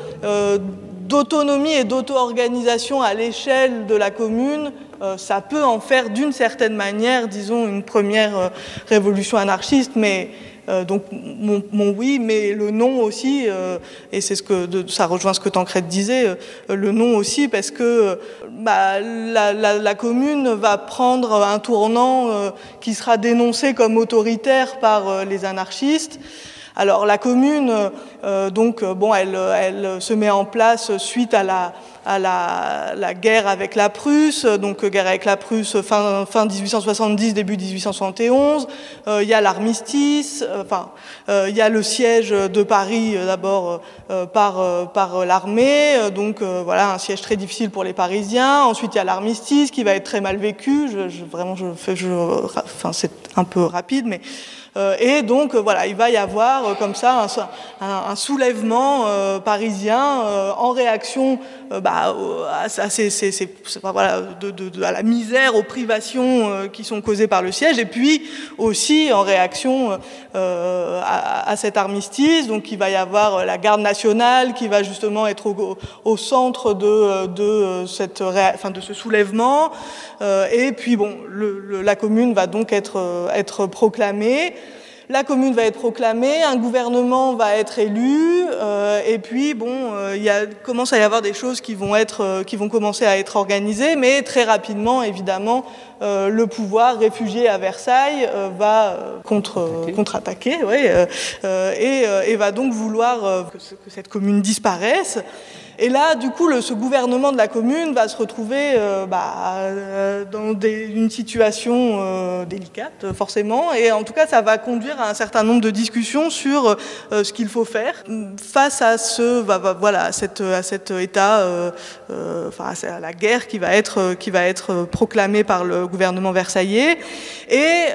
d'autonomie et d'auto-organisation à l'échelle de la commune, euh, ça peut en faire d'une certaine manière, disons, une première euh, révolution anarchiste, mais euh, donc mon, oui, mais le non aussi, et c'est ce que ça rejoint ce que Tancred disait, le non aussi parce que bah, la, la, commune va prendre un tournant qui sera dénoncé comme autoritaire par les anarchistes. Alors la commune, euh, donc euh, bon, elle, se met en place suite à la, guerre avec la Prusse, donc guerre avec la Prusse fin, fin 1870, début 1871. Euh, il y a l'armistice, enfin, il y a le siège de Paris d'abord par, l'armée, donc voilà un siège très difficile pour les Parisiens. Ensuite, il y a l'armistice qui va être très mal vécu. Vraiment, c'est un peu rapide, mais euh, et donc, euh, voilà, il va y avoir euh, comme ça un, soulèvement parisien en réaction à, la misère, aux privations qui sont causées par le siège, et puis aussi en réaction à, cet armistice. Donc, il va y avoir la garde nationale qui va justement être au, centre de, ce soulèvement. et puis, bon, la commune va donc être proclamée la commune va être proclamée, un gouvernement va être élu, euh, et puis bon, euh, il commence à y avoir des choses qui vont être, euh, qui vont commencer à être organisées, mais très rapidement, évidemment, le pouvoir réfugié à Versailles va contre contre-attaquer, et, et, va donc vouloir que, que cette commune disparaisse. Et là, du coup, ce gouvernement de la commune va se retrouver euh, bah, euh, dans une situation euh, délicate, forcément. Et en tout cas, ça va conduire à un certain nombre de discussions sur ce qu'il faut faire face à ce, voilà, à, cette, à cet état, enfin, à la guerre qui va être, qui va être proclamée par le gouvernement versaillais. Et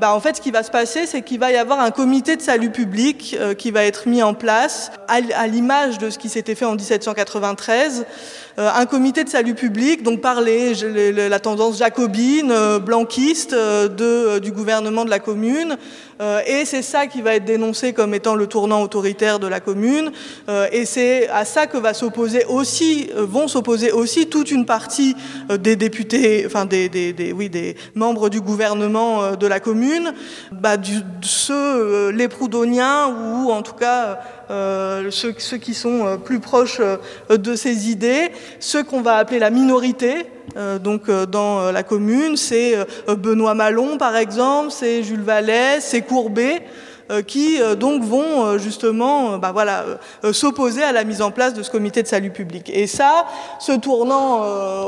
bah, en fait, ce qui va se passer, c'est qu'il va y avoir un comité de salut public qui va être mis en place à, à l'image de ce qui s'était fait en 1700 1993, euh, un comité de salut public, donc par la tendance jacobine, euh, blanquiste euh, de, du gouvernement de la commune, et c'est ça qui va être dénoncé comme étant le tournant autoritaire de la commune, et c'est à ça que va s'opposer aussi, vont s'opposer aussi toute une partie des députés, enfin des, des, oui, des membres du gouvernement de la commune, bah, ceux, les proudhoniens ou en tout cas euh, ceux, ceux, qui sont euh, plus proches euh, de ces idées, ceux qu'on va appeler la minorité, donc dans la commune, c'est Benoît Malon par exemple, c'est Jules Vallée, c'est Courbet. Euh, qui euh, donc vont euh, justement bah, voilà, s'opposer à la mise en place de ce comité de salut public. Et ça, ce tournant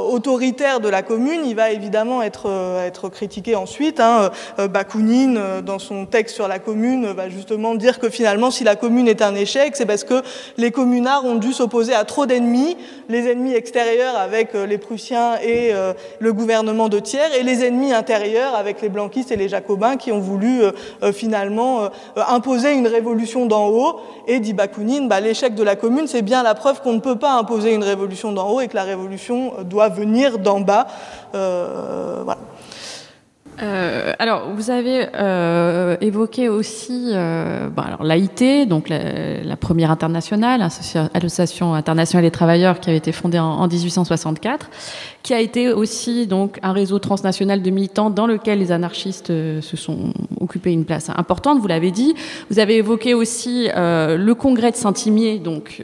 autoritaire de la commune, il va évidemment être, être critiqué ensuite. Hein. Bakounine, dans son texte sur la commune, va justement dire que finalement, si la commune est un échec, c'est parce que les communards ont dû s'opposer à trop d'ennemis, les ennemis extérieurs avec les Prussiens et le gouvernement de Thiers, et les ennemis intérieurs avec les blanquistes et les jacobins qui ont voulu finalement imposer une révolution d'en haut. Et dit Bakounine, bah, l'échec de la commune, c'est bien la preuve qu'on ne peut pas imposer une révolution d'en haut et que la révolution doit venir d'en bas. Euh. Euh, alors, vous avez euh, évoqué aussi euh, l'AIT, donc la, première internationale, Association internationale des travailleurs, qui avait été fondée en, en, 1864, qui a été aussi donc un réseau transnational de militants dans lequel les anarchistes euh, se sont occupés une place importante. Vous l'avez dit. Vous avez évoqué aussi le congrès de Saint-Imier, donc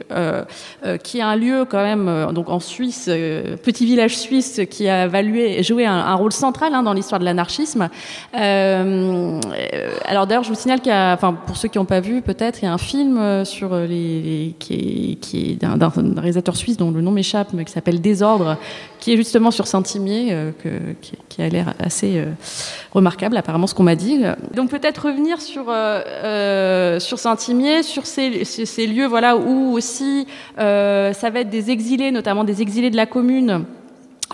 qui est un lieu quand même donc en Suisse, petit village suisse, qui a valué, joué un, un rôle central hein, dans l'histoire de l'anarchie anarchisme. alors d'ailleurs, je vous signale qu'il y a, enfin pour ceux qui n'ont pas vu, peut-être, il y a un film sur les, qui est, qui est d'un réalisateur suisse dont le nom m'échappe, mais qui s'appelle Désordre, qui est justement sur Saint-Imier, qui, qui, a l'air assez remarquable, apparemment ce qu'on m'a dit. Donc peut-être revenir sur sur Saint-Imier, sur ces, ces, lieux, voilà où aussi ça va être des exilés, notamment des exilés de la commune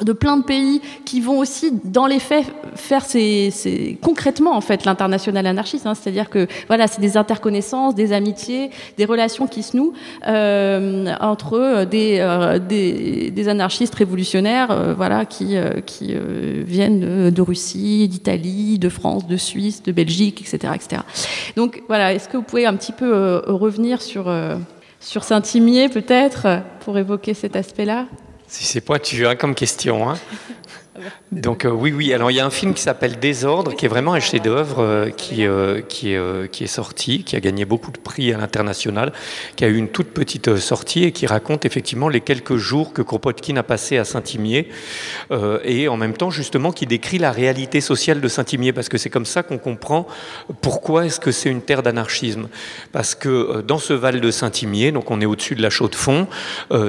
de plein de pays qui vont aussi, dans les faits, faire ces, concrètement en fait l'international anarchiste. Hein. C'est-à-dire que voilà, c'est des interconnaissances, des amitiés, des relations qui se nouent euh, entre des, euh, des, des, anarchistes révolutionnaires, euh, voilà, qui, qui viennent de, Russie, d'Italie, de France, de Suisse, de Belgique, etc., etc. Donc voilà, est-ce que vous pouvez un petit peu revenir sur sur Saint-Imier peut-être pour évoquer cet aspect-là? C'est pointu hein, comme question. Hein. Donc euh, oui, oui. Alors il y a un film qui s'appelle Désordre, qui est vraiment un chef-d'œuvre euh, qui, euh, qui, est, sorti, qui a gagné beaucoup de prix à l'international, qui a eu une toute petite sortie et qui raconte effectivement les quelques jours que Kropotkin a passé à Saint-Imier et en même temps justement qui décrit la réalité sociale de Saint-Imier parce que c'est comme ça qu'on comprend pourquoi est-ce que c'est une terre d'anarchisme. Parce que dans ce val de Saint-Imier, donc on est au-dessus de la chaux de fond,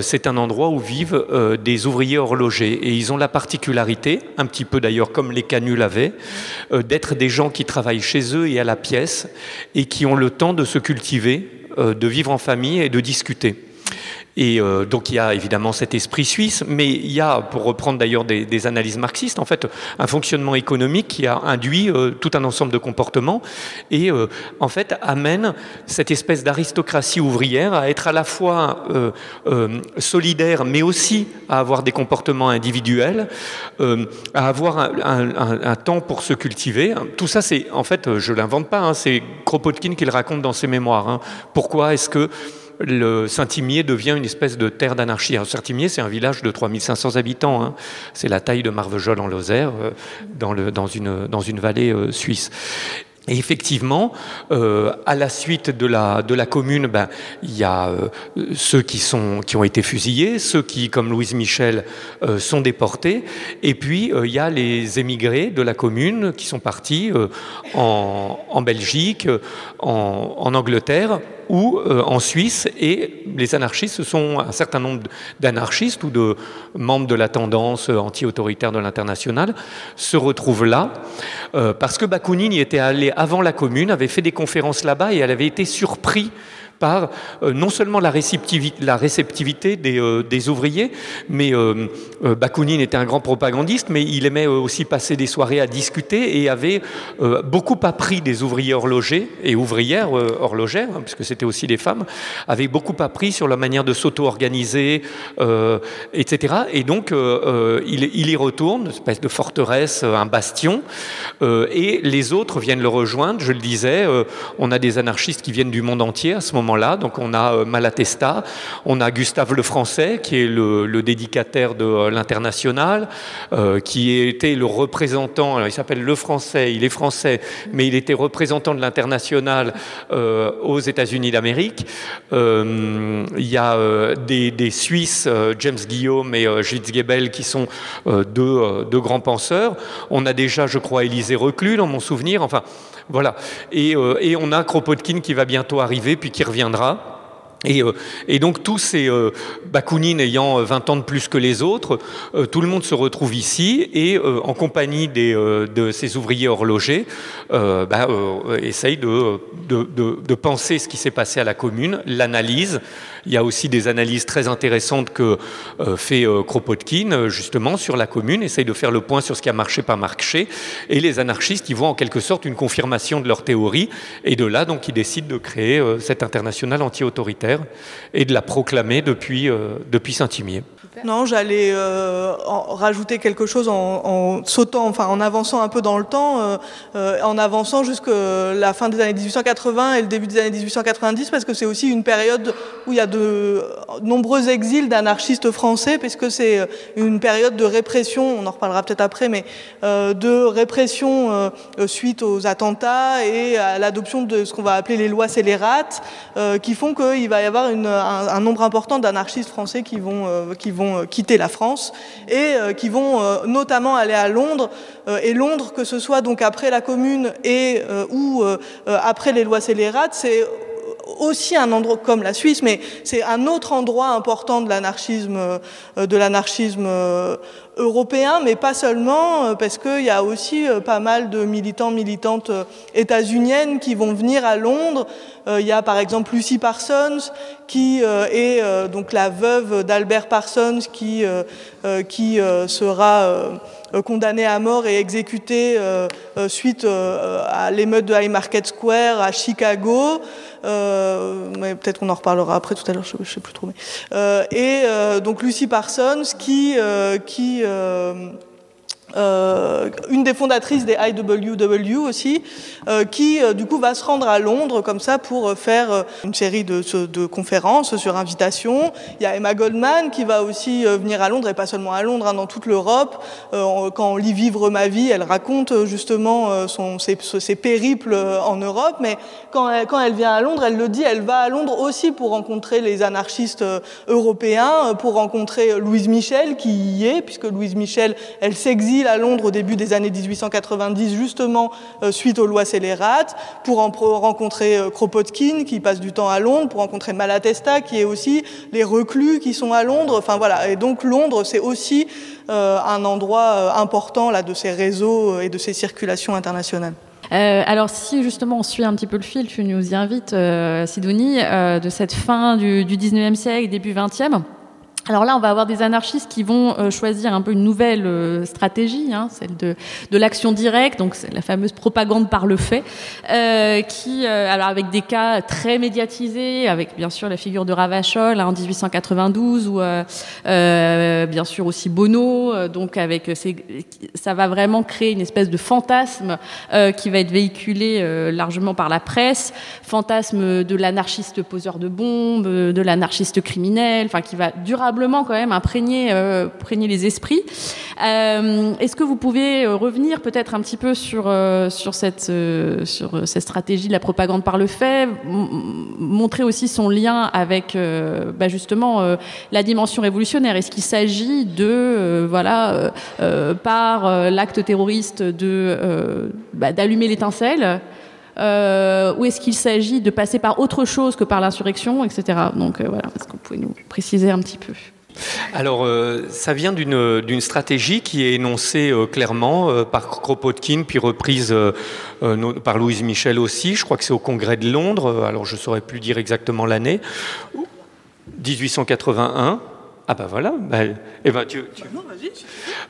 c'est un endroit où vivent des ouvriers horlogers et ils ont la particularité un petit peu d'ailleurs comme les canuls avaient, euh, d'être des gens qui travaillent chez eux et à la pièce et qui ont le temps de se cultiver, euh, de vivre en famille et de discuter. Et euh, donc il y a évidemment cet esprit suisse, mais il y a, pour reprendre d'ailleurs des, analyses marxistes, en fait, un fonctionnement économique qui a induit euh, tout un ensemble de comportements et euh, en fait amène cette espèce d'aristocratie ouvrière à être à la fois solidaire, mais aussi à avoir des comportements individuels, à avoir un, temps pour se cultiver. Tout ça, c'est en fait, je l'invente pas, hein, c'est Kropotkin qui le raconte dans ses mémoires. Hein. Pourquoi est-ce que le Saint-Imier devient une espèce de terre d'anarchie. Saint-Imier, c'est un village de 3500 habitants. Hein. C'est la taille de Marvejols en Lozère, euh, dans, une, dans une vallée euh, suisse. Et effectivement, euh, à la suite de la, de la commune, ben, il y a ceux qui, sont, qui ont été fusillés, ceux qui, comme Louise Michel, sont déportés, et puis il y a les émigrés de la commune qui sont partis en, en, Belgique, en, en Angleterre ou en Suisse, et les anarchistes, ce sont un certain nombre d'anarchistes ou de membres de la tendance anti-autoritaire de l'international, se retrouvent là, parce que Bakounine y était allé avant la commune, avait fait des conférences là-bas et elle avait été surpris par euh, non seulement la réceptivité, euh, des, ouvriers, mais euh, Bakounine était un grand propagandiste, mais il aimait aussi passer des soirées à discuter et avait beaucoup appris des ouvriers horlogers et ouvrières horlogères, hein, puisque c'était aussi des femmes, avait beaucoup appris sur la manière de s'auto-organiser, etc. Et donc il, y retourne, espèce de forteresse, un bastion, et les autres viennent le rejoindre. Je le disais, on a des anarchistes qui viennent du monde entier à ce moment là Donc on a euh, Malatesta, on a Gustave le Français, qui est le, dédicataire de euh, l'international, euh, qui était le représentant, il s'appelle le Français, il est français, mais il était représentant de l'international aux États-Unis d'Amérique. il y a des, Suisses, James Guillaume et Gebel, qui sont deux, deux, grands penseurs. On a déjà, je crois, Élisée Reclus, dans mon souvenir. Enfin, voilà. Et, et on a Kropotkin qui va bientôt arriver, puis qui revient viendra. Et, euh, et, donc tous ces euh, Bakounine ayant 20 ans de plus que les autres, euh, tout le monde se retrouve ici et euh, en compagnie de ces ouvriers horlogers, bah, essaye de, penser ce qui s'est passé à la commune, l'analyse, il y a aussi des analyses très intéressantes que euh, fait euh, Kropotkin, euh, justement, sur la commune, essaye de faire le point sur ce qui a marché, pas marché. Et les anarchistes, ils voient en quelque sorte une confirmation de leur théorie. Et de là, donc, ils décident de créer cette internationale anti-autoritaire et de la proclamer depuis, depuis Saint-Imier. Non, j'allais euh, rajouter quelque chose en, sautant, enfin en avançant un peu dans le temps, euh, euh, en avançant jusqu'à la fin des années 1880 et le début des années 1890, parce que c'est aussi une période où il y a de nombreux exils d'anarchistes français, puisque c'est une période de répression, on en reparlera peut-être après, mais de répression suite aux attentats et à l'adoption de ce qu'on va appeler les lois scélérates, qui font qu'il va y avoir un, nombre important d'anarchistes français qui vont vont quitter la France et qui vont notamment aller à Londres. et Londres, que ce soit donc après la Commune et ou après les lois scélérates, c'est aussi un endroit comme la Suisse, mais c'est un autre endroit important de l'anarchisme, de l'anarchisme européen, mais pas seulement, euh, parce qu'il y a aussi euh, pas mal de militants, militantes euh, états-uniennes qui vont venir à Londres. Il y a par exemple Lucy Parsons, qui est donc la veuve d'Albert Parsons, qui, qui sera condamnée à mort et exécutée suite à l'émeute de Haymarket Square à Chicago. Euh, mais peut-être qu'on en reparlera après tout à l'heure, je, ne sais plus trop. Mais, euh, et euh, donc Lucy Parsons qui, qui euh, une des fondatrices des IWW aussi, euh, qui euh, du coup va se rendre à Londres comme ça pour faire une série de, conférences sur invitation. Il y a Emma Goldman qui va aussi venir à Londres et pas seulement à Londres, hein, dans toute l'Europe. quand on lit Vivre ma vie, elle raconte justement ses, périples en Europe, mais quand elle, quand elle vient à Londres, elle le dit, elle va à Londres aussi pour rencontrer les anarchistes européens, pour rencontrer Louise Michel qui y est, puisque Louise Michel, elle à Londres au début des années 1890, justement euh, suite aux lois scélérates, pour en rencontrer euh, Kropotkin, qui passe du temps à Londres, pour rencontrer Malatesta, qui est aussi les reclus qui sont à Londres. Enfin voilà, et donc Londres, c'est aussi euh, un endroit important là de ces réseaux et de ces circulations internationales. alors si justement on suit un petit peu le fil, tu nous y invites, Sidonie, de cette fin du, du 19e siècle, début 20e. Alors là, on va avoir des anarchistes qui vont euh, choisir un peu une nouvelle euh, stratégie, hein, celle de, de l'action directe, donc la fameuse propagande par le fait, euh, qui, alors avec des cas très médiatisés, avec bien sûr la figure de Ravachol hein, en 1892, ou bien sûr aussi Bono, donc avec ça va vraiment créer une espèce de fantasme qui va être véhiculé largement par la presse, fantasme de l'anarchiste poseur de bombes, de l'anarchiste criminel, enfin qui va durablement quand même imprégner, euh, les esprits. Euh, est-ce que vous pouvez euh, revenir peut-être un petit peu sur, sur, cette, stratégie de la propagande par le fait, montrer aussi son lien avec bah, justement la dimension révolutionnaire? Est-ce qu'il s'agit de, voilà, par l'acte terroriste bah, d'allumer l'étincelle ou est-ce qu'il s'agit de passer par autre chose que par l'insurrection, etc. Donc voilà, est-ce que vous pouvez nous préciser un petit peu? Alors, euh, ça vient d'une stratégie qui est énoncée euh, clairement euh, par Kropotkin, puis reprise par Louise Michel aussi. Je crois que c'est au Congrès de Londres, alors je ne saurais plus dire exactement l'année. 1881. Ah ben voilà, bah, eh ben tu,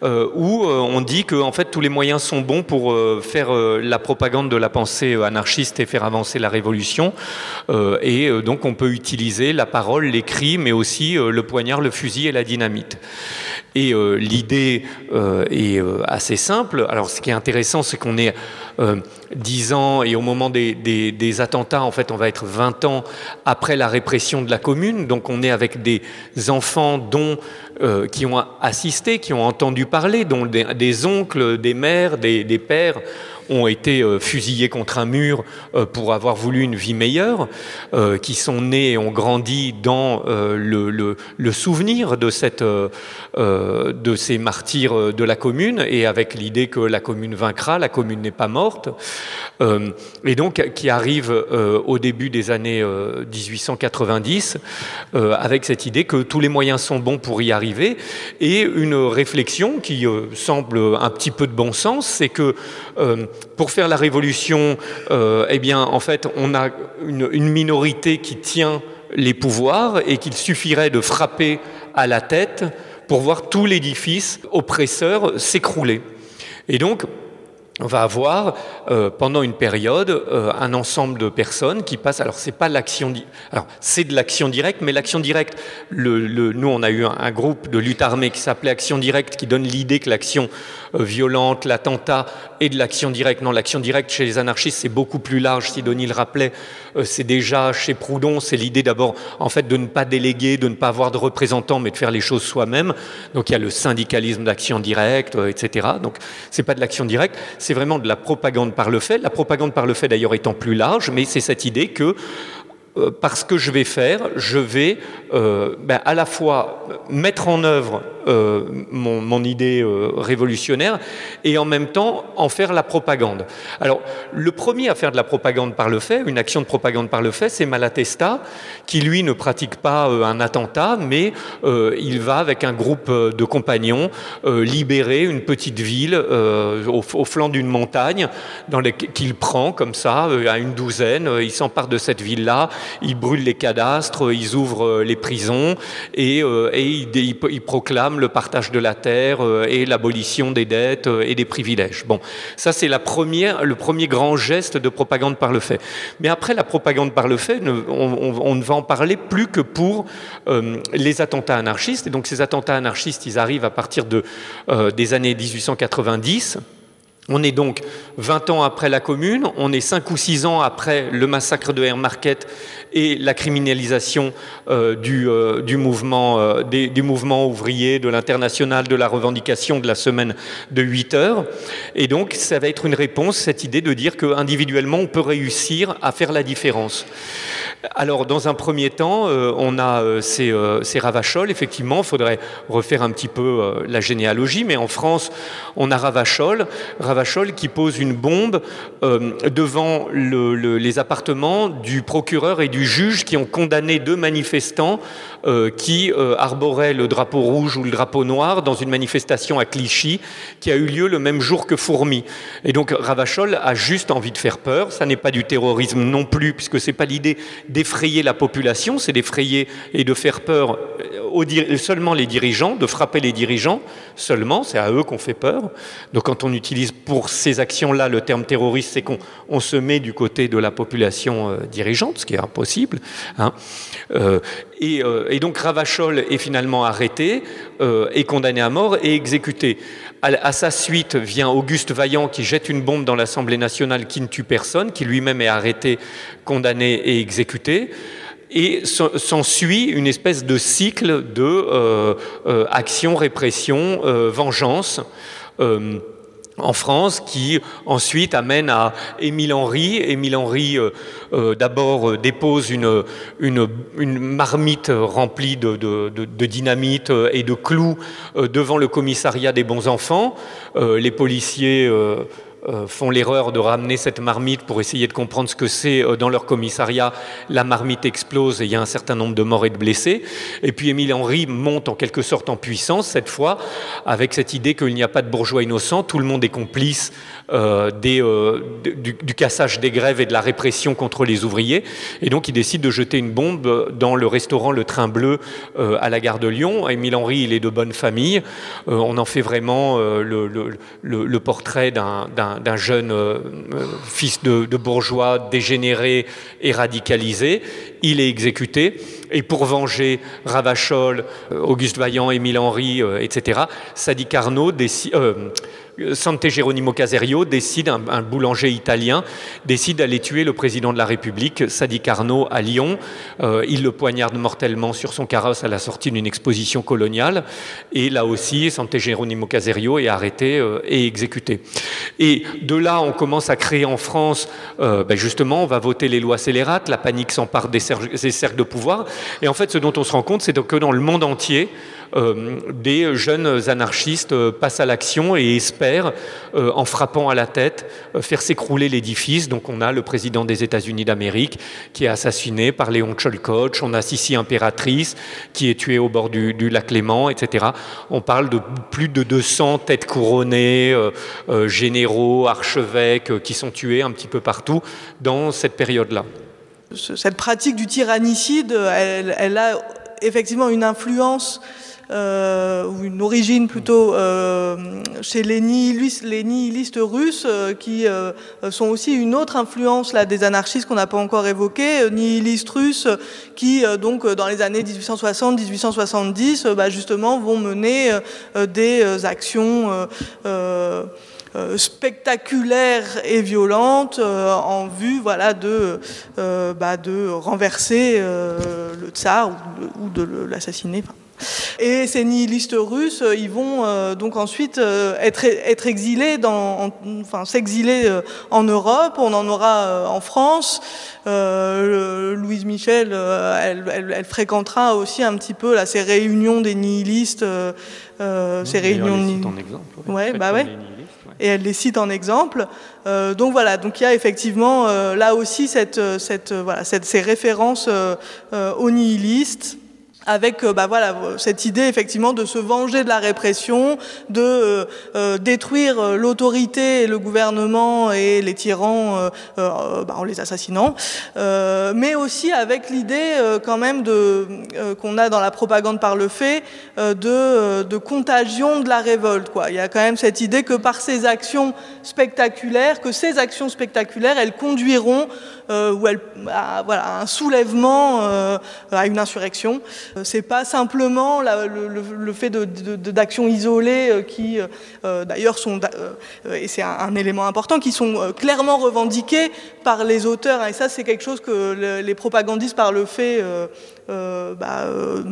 euh, où euh, on dit que en fait tous les moyens sont bons pour euh, faire la propagande de la pensée anarchiste et faire avancer la révolution, et donc on peut utiliser la parole, l'écrit, mais aussi le poignard, le fusil et la dynamite. Et l'idée est assez simple. Alors ce qui est intéressant, c'est qu'on est 10 ans et au moment des, attentats, en fait, on va être 20 ans après la répression de la commune. Donc on est avec des enfants euh, qui ont assisté, qui ont entendu parler, dont des, oncles, des mères, des pères ont été euh, fusillés contre un mur euh, pour avoir voulu une vie meilleure, euh, qui sont nés et ont grandi dans le, souvenir de, cette, de ces martyrs de la commune et avec l'idée que la commune vaincra, la commune n'est pas morte, et donc qui arrive au début des années 1890 avec cette idée que tous les moyens sont bons pour y arriver. Et une réflexion qui semble un petit peu de bon sens, c'est que pour faire la révolution, euh, eh bien, en fait, on a une, une minorité qui tient les pouvoirs et qu'il suffirait de frapper à la tête pour voir tout l'édifice oppresseur s'écrouler. Et donc, on va avoir euh, pendant une période euh, un ensemble de personnes qui passent. Alors c'est pas l'action, alors c'est de l'action directe, mais l'action directe. Nous on a eu un, groupe de lutte armée qui s'appelait Action directe, qui donne l'idée que l'action euh, violente, l'attentat est de l'action directe. Non, l'action directe chez les anarchistes c'est beaucoup plus large. Sidonie le rappelait, c'est déjà chez Proudhon, c'est l'idée d'abord en fait de ne pas déléguer, de ne pas avoir de représentants, mais de faire les choses soi-même. Donc il y a le syndicalisme d'action directe, etc. Donc c'est pas de l'action directe c'est vraiment de la propagande par le fait. La propagande par le fait d'ailleurs étant plus large, mais c'est cette idée que par ce que je vais faire, je vais ben, à la fois mettre en œuvre mon, idée révolutionnaire et en même temps en faire la propagande. Alors, le premier à faire de la propagande par le fait, une action de propagande par le fait, c'est Malatesta, qui lui ne pratique pas un attentat, mais il va avec un groupe de compagnons libérer une petite ville au, flanc d'une montagne qu'il prend comme ça à une douzaine. Il s'empare de cette ville-là, il brûle les cadastres, ils ouvrent les prisons et il, proclame le partage de la terre et l'abolition des dettes et des privilèges. Bon, ça c'est le premier grand geste de propagande par le fait. Mais après la propagande par le fait, on, ne va en parler plus que pour les attentats anarchistes. Et donc ces attentats anarchistes, ils arrivent à partir de, des années 1890. On est donc 20 ans après la Commune, on est 5 ou 6 ans après le massacre de Market et la criminalisation euh, du, euh, euh, du, mouvement, ouvrier, de l'international, de la revendication de la semaine de 8 heures. Et donc, ça va être une réponse, cette idée de dire qu'individuellement, on peut réussir à faire la différence. Alors, dans un premier temps, on a ces, ces, Ravachol, effectivement, il faudrait refaire un petit peu la généalogie, mais en France, on a. Ravachol qui pose une bombe euh, devant les appartements du procureur et du juge qui ont condamné deux manifestants euh, qui euh, arboraient le drapeau rouge ou le drapeau noir dans une manifestation à Clichy qui a eu lieu le même jour que Fourmi. Et donc Ravachol a juste envie de faire peur. Ça n'est pas du terrorisme non plus, puisque c'est pas l'idée d'effrayer la population, c'est d'effrayer et de faire peur seulement les dirigeants, de frapper les dirigeants seulement. C'est à eux qu'on fait peur. Donc quand on utilise pour ces actions-là, le terme terroriste, c'est qu'on se met du côté de la population euh, dirigeante, ce qui est impossible. Hein. Euh, euh, et, donc Ravachol est finalement arrêté, est condamné à mort et exécuté. À, sa suite vient Auguste Vaillant qui jette une bombe dans l'Assemblée nationale qui ne tue personne, qui lui-même est arrêté, condamné et exécuté et s'ensuit une espèce de cycle de action, répression, vengeance en France, qui ensuite amène à Émile Henry. Émile Henry, euh, euh, d'abord, euh, dépose une, une, marmite remplie de, de, dynamite et de clous devant le commissariat des bons enfants. les policiers euh, font l'erreur de ramener cette marmite pour essayer de comprendre ce que c'est euh, dans leur commissariat. La marmite explose et il y a un certain nombre de morts et de blessés. Et puis Émile Henry monte en quelque sorte en puissance, cette fois, avec cette idée qu'il n'y a pas de bourgeois innocents, tout le monde est complice euh, des, du, cassage des grèves et de la répression contre les ouvriers. Et donc il décide de jeter une bombe dans le restaurant Le Train Bleu à la gare de Lyon. Émile Henry, il est de bonne famille. on en fait vraiment le, portrait d'un jeune euh, euh, fils de, bourgeois dégénéré et radicalisé. Il est exécuté. Et pour venger Ravachol, euh, Auguste Vaillant, Émile Henry, etc., Sadi Carnot décide Sante Geronimo Caserio décide, un, boulanger italien, décide d'aller tuer le président de la République, Sadi Carnot, à Lyon. Euh, il le poignarde mortellement sur son carrosse à la sortie d'une exposition coloniale. Et là aussi, Sante Geronimo Caserio est arrêté euh, et exécuté. Et de là, on commence à créer en France, euh, ben justement, on va voter les lois scélérates, la panique s'empare des, des cercles de pouvoir. Et en fait, ce dont on se rend compte, c'est que dans le monde entier, euh, des jeunes anarchistes euh, passent à l'action et espèrent, euh, en frappant à la tête, faire s'écrouler l'édifice. Donc on a le président des États-Unis d'Amérique qui est assassiné par Léon Tcholkoch, on a Sissi Impératrice qui est tuée au bord du, lac Léman, etc. On parle de plus de 200 têtes couronnées, généraux, archevêques qui sont tués un petit peu partout dans cette période-là. Cette pratique du tyrannicide, elle, elle a effectivement une influence euh, ou une origine plutôt euh, chez les nihilistes, les nihilistes russes, euh, qui sont aussi une autre influence là des anarchistes qu'on n'a pas encore évoqué, nihilistes russes qui donc dans les années 1860-1870 bah, justement vont mener des actions spectaculaires et violentes en vue voilà, de, bah, de renverser le tsar ou de, l'assassiner. Et ces nihilistes russes, ils vont donc ensuite être, être exilés, dans, enfin s'exiler en Europe. On en aura en France. Louise Michel, elle, elle, elle, fréquentera aussi un petit peu là, ces réunions des nihilistes, ces réunions. En exemple. Ouais, bah ouais et elle les cite en exemple. Euh, donc voilà, donc il y a effectivement euh, là aussi cette, ces références euh, aux nihilistes avec euh, bah, voilà, cette idée effectivement de se venger de la répression, de euh, euh, détruire l'autorité et le gouvernement et les tyrans bah, en les assassinant, mais aussi avec l'idée quand même de qu'on a dans la propagande par le fait de, de contagion de la révolte. Quoi. Il y a quand même cette idée que par ces actions spectaculaires, que ces actions spectaculaires, elles conduiront ou elles, à, voilà, un soulèvement, à une insurrection. Euh, c'est pas simplement le, fait d'actions de, isolées euh, qui, euh, d'ailleurs, sont, et c'est un, élément important, qui sont clairement revendiquées par les auteurs. et ça, c'est quelque chose que les propagandistes, par le fait, euh, bah, euh,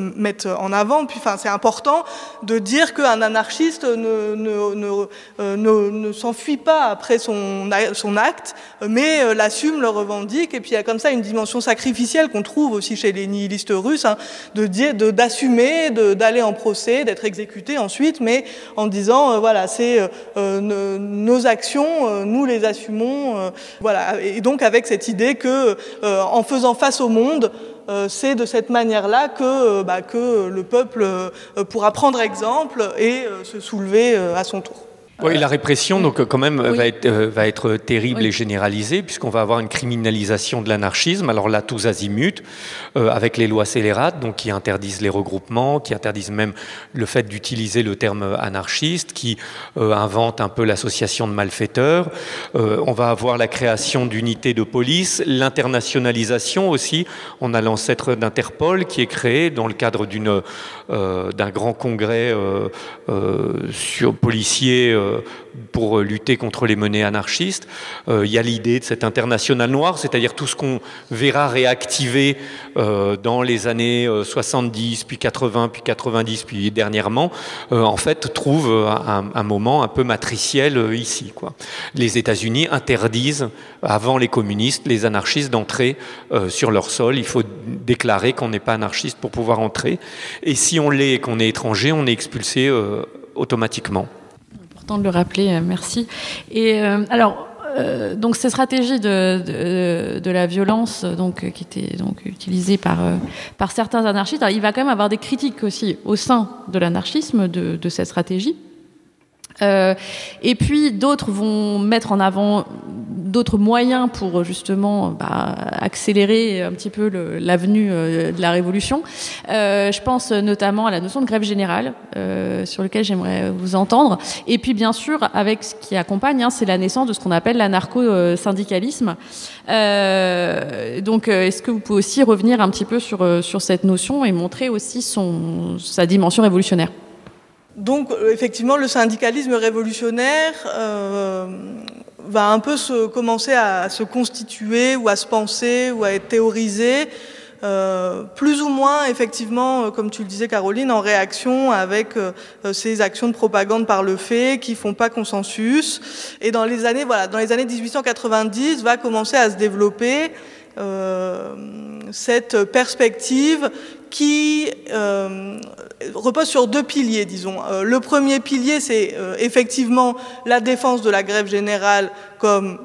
en avant. Enfin, c'est important de dire qu'un anarchiste ne, ne, ne, euh, ne s'enfuit pas après son, son acte, mais l'assume, le revendique. Et puis, il y a comme ça une dimension sacrificielle qu'on trouve aussi chez les nihilistes russes, hein, de dire, d'assumer, d'aller en procès, d'être exécuté ensuite, mais en disant, voilà, c'est nos actions, nous les assumons. voilà. Et donc, avec cette idée que, en faisant face au monde, euh, c'est de cette manière-là que, euh, bah, que le peuple euh, pourra prendre exemple et se soulever à son tour. Oui, la répression, donc, quand même, va, être, euh, va être terrible et généralisée, puisqu'on va avoir une criminalisation de l'anarchisme. Alors là, tous azimuts, euh, avec les lois scélérates, donc qui interdisent les regroupements, qui interdisent même le fait d'utiliser le terme anarchiste, qui euh, inventent un peu l'association de malfaiteurs. on va avoir la création d'unités de police, l'internationalisation aussi. On a l'ancêtre d'Interpol qui est créé dans le cadre d'un grand congrès sur policiers euh, pour lutter contre les menées anarchistes. Euh, il y a l'idée de cette internationale noire, c'est-à-dire tout ce qu'on verra réactiver euh, dans les années 70, puis 80, puis 90, puis dernièrement, en fait, trouve un, moment un peu matriciel ici. Les États-Unis interdisent, avant les communistes, les anarchistes d'entrer sur leur sol. Il faut déclarer qu'on n'est pas anarchiste pour pouvoir entrer. Et si on l'est et qu'on est étranger, on est expulsé automatiquement de le rappeler, euh, merci. Et euh, alors, euh, donc ces stratégies de, de, la violence donc, qui étaient donc, utilisées par, par certains anarchistes, il va quand même avoir des critiques aussi au sein de l'anarchisme de, de cette stratégie. Euh, et puis d'autres vont mettre en avant d'autres moyens pour justement bah, accélérer un petit peu l'avenue euh, de la révolution. Euh, je pense notamment à la notion de grève générale, euh, sur lequel j'aimerais vous entendre. Et puis bien sûr, avec ce qui accompagne, hein, c'est la naissance de ce qu'on appelle l'anarcho-syndicalisme. Euh, donc, est-ce que vous pouvez aussi revenir un petit peu sur, sur cette notion et montrer aussi son, sa dimension révolutionnaire? Donc euh, effectivement, le syndicalisme révolutionnaire euh, va un peu se, commencer à se constituer ou à se penser ou à être théorisé, euh, plus ou moins effectivement, comme tu le disais Caroline, en réaction avec ces actions de propagande par le fait qui font pas consensus. Et dans les années, voilà, dans les années 1890, va commencer à se développer cette perspective qui euh, repose sur deux piliers, disons. Euh, le premier pilier, c'est euh, effectivement la défense de la grève générale comme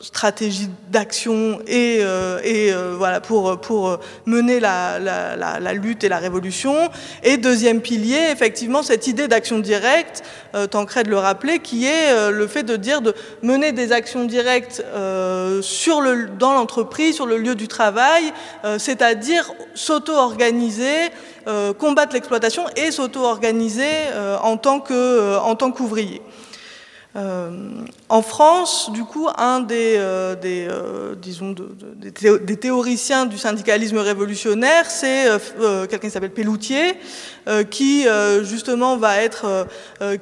stratégie d'action et, euh, et euh, voilà pour pour mener la, la, la, lutte et la révolution. Et deuxième pilier effectivement cette idée d'action directe euh, Tancred le rappeler qui est euh, le fait de dire de mener des actions directes sur le dans l'entreprise sur le lieu du travail c'est-à-dire s'auto-organiser combattre l'exploitation et s'auto-organiser en tant que en tant qu'ouvrier Euh, en France, du coup, un des, euh, euh, disons, des, théoriciens du syndicalisme révolutionnaire, c'est quelqu'un qui s'appelle Pelloutier, qui justement va être,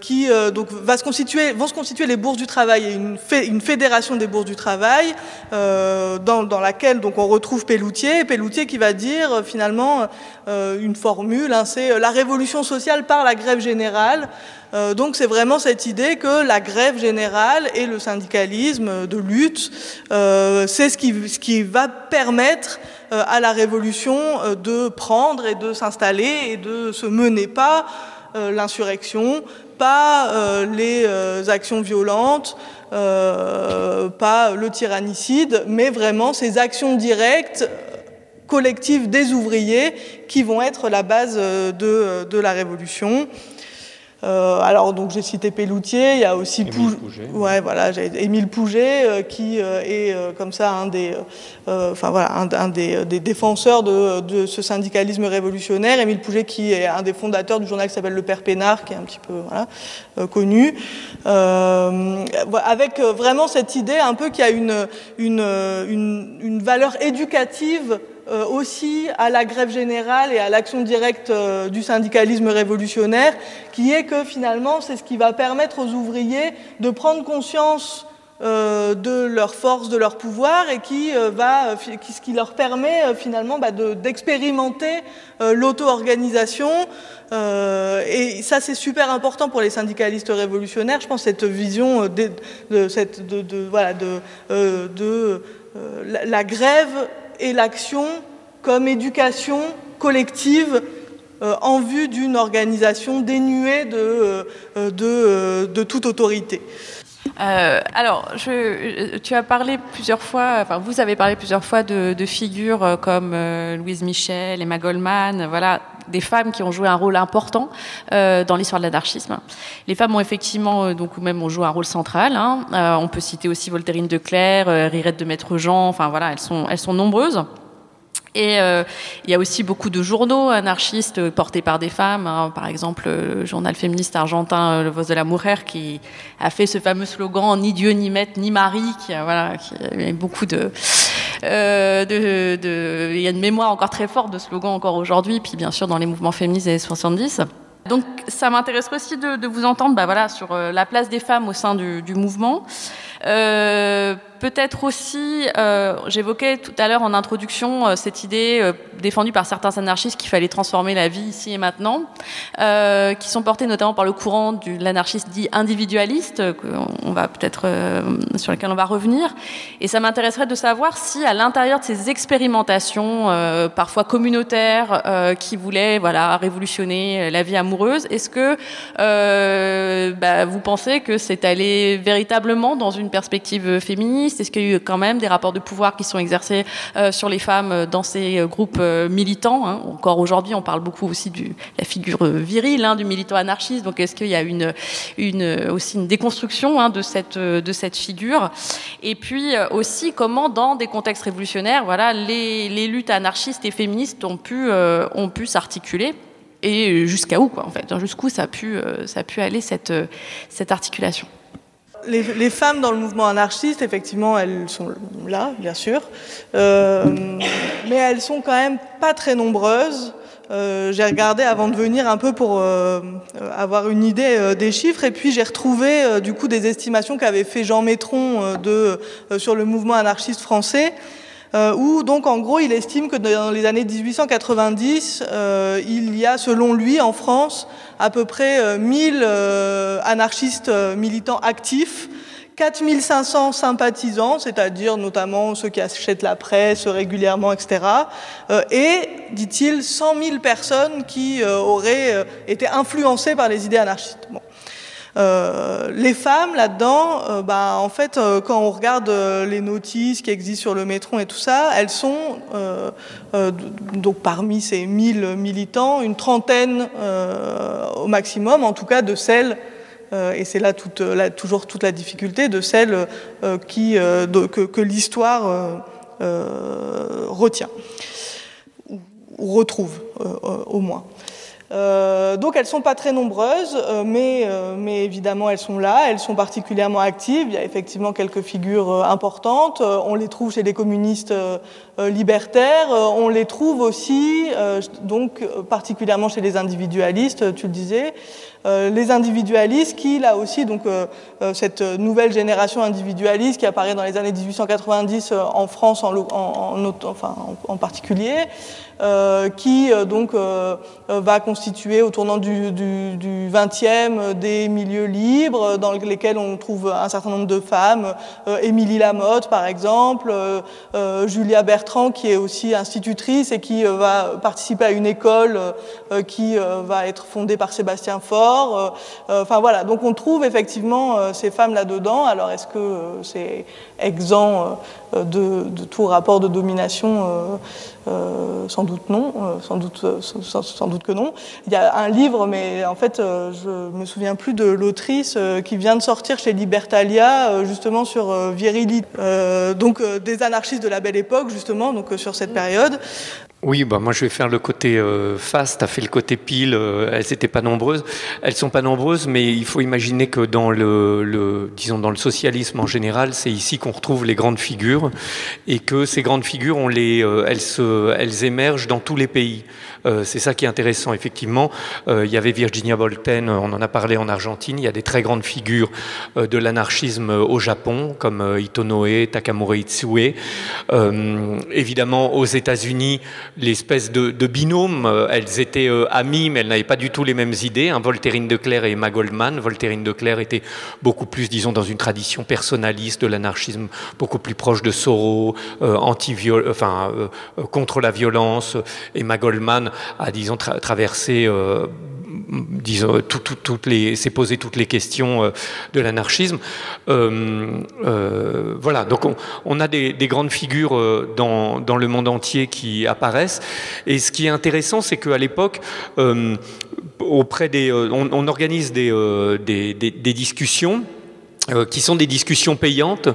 qui donc va se constituer, vont se constituer les bourses du travail, une, une fédération des bourses du travail, dans, dans, laquelle donc on retrouve Pelloutier, Pelloutier qui va dire finalement une formule, hein, c'est la révolution sociale par la grève générale. Euh, donc c'est vraiment cette idée que la grève générale et le syndicalisme de lutte, euh, c'est ce qui, va permettre euh, à la révolution de prendre et de s'installer et de se mener pas l'insurrection, pas les actions violentes, pas le tyrannicide, mais vraiment ces actions directes collectives des ouvriers qui vont être la base de la révolution. Euh, alors donc j'ai cité Pelloutier, il y a aussi Pouget. Ouais, voilà, Émile Pouget euh, qui euh, est comme ça un des, enfin voilà, un, des, défenseurs de, ce syndicalisme révolutionnaire. Émile Pouget qui est un des fondateurs du journal qui s'appelle Le Père Pénard, qui est un petit peu voilà, connu, avec vraiment cette idée un peu qu'il y a une, une, une, une valeur éducative aussi à la grève générale et à l'action directe euh, du syndicalisme révolutionnaire, qui est que finalement c'est ce qui va permettre aux ouvriers de prendre conscience euh, de leur force, de leur pouvoir, et qui va, ce qui leur permet finalement bah, d'expérimenter l'auto-organisation. et ça, c'est super important pour les syndicalistes révolutionnaires. Je pense cette vision de, de, de, voilà, la grève et l'action comme éducation collective euh, en vue d'une organisation dénuée de, euh, euh, de, toute autorité. Alors, je, tu as parlé plusieurs fois, enfin, vous avez parlé plusieurs fois de, figures comme Louise Michel, Emma Goldman, voilà, des femmes qui ont joué un rôle important dans l'histoire de l'anarchisme. Les femmes ont effectivement, donc, même ont joué un rôle central. Hein. on peut citer aussi Voltairine de Clerc, Rirette de Maître Jean, enfin voilà, elles sont, elles sont nombreuses. Et euh, il y a aussi beaucoup de journaux anarchistes portés par des femmes. Hein. Par exemple, le journal féministe argentin euh, Le Voz de la Mujer qui a fait ce fameux slogan ni Dieu, ni maître, ni mari, qui, voilà, qui a beaucoup de, euh, Il y a une mémoire encore très forte de slogan encore aujourd'hui, puis bien sûr dans les mouvements féministes des années 70. Donc ça m'intéresserait aussi de, vous entendre bah, voilà, sur la place des femmes au sein du mouvement. Euh, peut-être aussi, euh, j'évoquais tout à l'heure en introduction euh, cette idée euh, défendue par certains anarchistes qu'il fallait transformer la vie ici et maintenant, qui sont portés notamment par le courant de l'anarchiste dit individualiste, on va peut-être sur lequel on va revenir. Et ça m'intéresserait de savoir si, à l'intérieur de ces expérimentations, parfois communautaires, qui voulaient voilà révolutionner la vie amoureuse, est-ce que bah, vous pensez que c'est allé véritablement dans une perspective féministe est-ce qu'il y a eu quand même des rapports de pouvoir qui sont exercés euh, sur les femmes euh, dans ces euh, groupes militants hein? Encore aujourd'hui, on parle beaucoup aussi de la figure virile hein, du militant anarchiste. Donc, est-ce qu'il y a une, aussi une déconstruction hein, de, cette, figure? Et puis aussi, comment dans des contextes révolutionnaires, voilà, les, luttes anarchistes et féministes ont pu, s'articuler et jusqu'à où, en fait, jusqu'où ça a pu, aller cette articulation? Les, femmes dans le mouvement anarchiste, effectivement, elles sont là, bien sûr, euh, mais elles sont quand même pas très nombreuses. Euh, j'ai regardé avant de venir un peu pour euh, avoir une idée des chiffres et puis j'ai retrouvé du coup des estimations qu'avait fait Jean Métron sur le mouvement anarchiste français où donc en gros il estime que dans les années 1890 il y a selon lui en France à peu près 1000 euh, euh, anarchistes euh, militants actifs 4500 sympathisants, c'est-à-dire notamment ceux qui achètent la presse régulièrement, etc. et, dit-il, 100 000 personnes qui auraient été influencées par les idées anarchistes. Euh, les femmes là-dedans, euh, bah, en fait, euh, quand on regarde les notices qui existent sur le métro et tout ça, elles sont donc parmi ces 1000 militants, une trentaine au maximum, en tout cas de celles et c'est là toujours toute la difficulté de celles qui, que, que l'histoire retient ou retrouve au moins. Euh, donc elles sont pas très nombreuses, euh, mais, euh, mais évidemment elles sont là, elles sont particulièrement actives. Il y a effectivement quelques figures importantes. on les trouve chez les communistes libertaires. on les trouve aussi, donc particulièrement chez les individualistes, tu le disais. les individualistes qui, là aussi, donc cette nouvelle génération individualiste qui apparaît dans les années 1890 en France en, en, en particulier, qui euh, donc euh, va constituer au tournant du, du, du 20e des milieux libres dans lesquels on trouve un certain nombre de femmes, Émilie Lamotte par exemple, Julia Bertrand qui est aussi institutrice et qui va participer à une école qui va être fondée par Sébastien Faure. Enfin voilà, donc on trouve effectivement ces femmes là-dedans. Alors est-ce que c'est exempt de, tout rapport de domination euh, sans doute non, euh, sans, doute, euh, sans, doute que non. Il y a un livre, mais en fait, je me souviens plus de l'autrice qui vient de sortir chez Libertalia, justement sur virilité, donc des anarchistes de la belle époque, justement, donc sur cette période. Oui, bah moi je vais faire le côté euh, face, tu as fait le côté pile, elles n'étaient pas nombreuses. Elles sont pas nombreuses, mais il faut imaginer que dans le, le disons dans le socialisme en général, c'est ici qu'on retrouve les grandes figures et que ces grandes figures, on les, elles, se, elles émergent dans tous les pays. Euh, c'est ça qui est intéressant, effectivement. Euh, il y avait Virginia Bolten, on en a parlé en Argentine. Il y a des très grandes figures euh, de l'anarchisme au Japon, comme Itonoe, Takamura Itsue. évidemment, aux États-Unis, l'espèce de, binôme, elles étaient amies, mais elles n'avaient pas du tout les mêmes idées. Hein. De Clerc et Emma Goldman. Voltairine de Clerc était beaucoup plus, disons, dans une tradition personnaliste de l'anarchisme, beaucoup plus proche de Soro, anti enfin, contre la violence. Emma Goldman à disons traverser euh, disons, toutes les, s'est posé toutes les questions euh, de l'anarchisme. Euh, voilà, donc on, a des, grandes figures dans, dans, le monde entier qui apparaissent. Et ce qui est intéressant, c'est qu'à l'époque, auprès des, on, organise des, des discussions qui sont des discussions payantes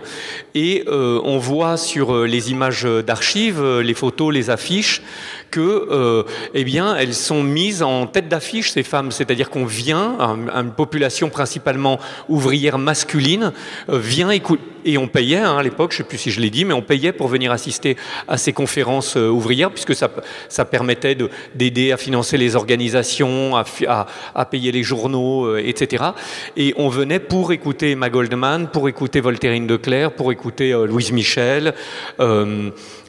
et on voit sur les images d'archives, les photos, les affiches, que, euh, eh bien, elles sont mises en tête d'affiche ces femmes, c'est-à-dire qu'on vient, une population principalement ouvrière masculine, euh, vient écouter et on payait hein, à l'époque, je ne sais plus si je l'ai dit, mais on payait pour venir assister à ces conférences euh, ouvrières, puisque ça, permettait d'aider à financer les organisations, à, à, payer les journaux, etc. Et on venait pour écouter Emma Goldman, pour écouter Voltairine de Clerc, pour écouter Louise Michel.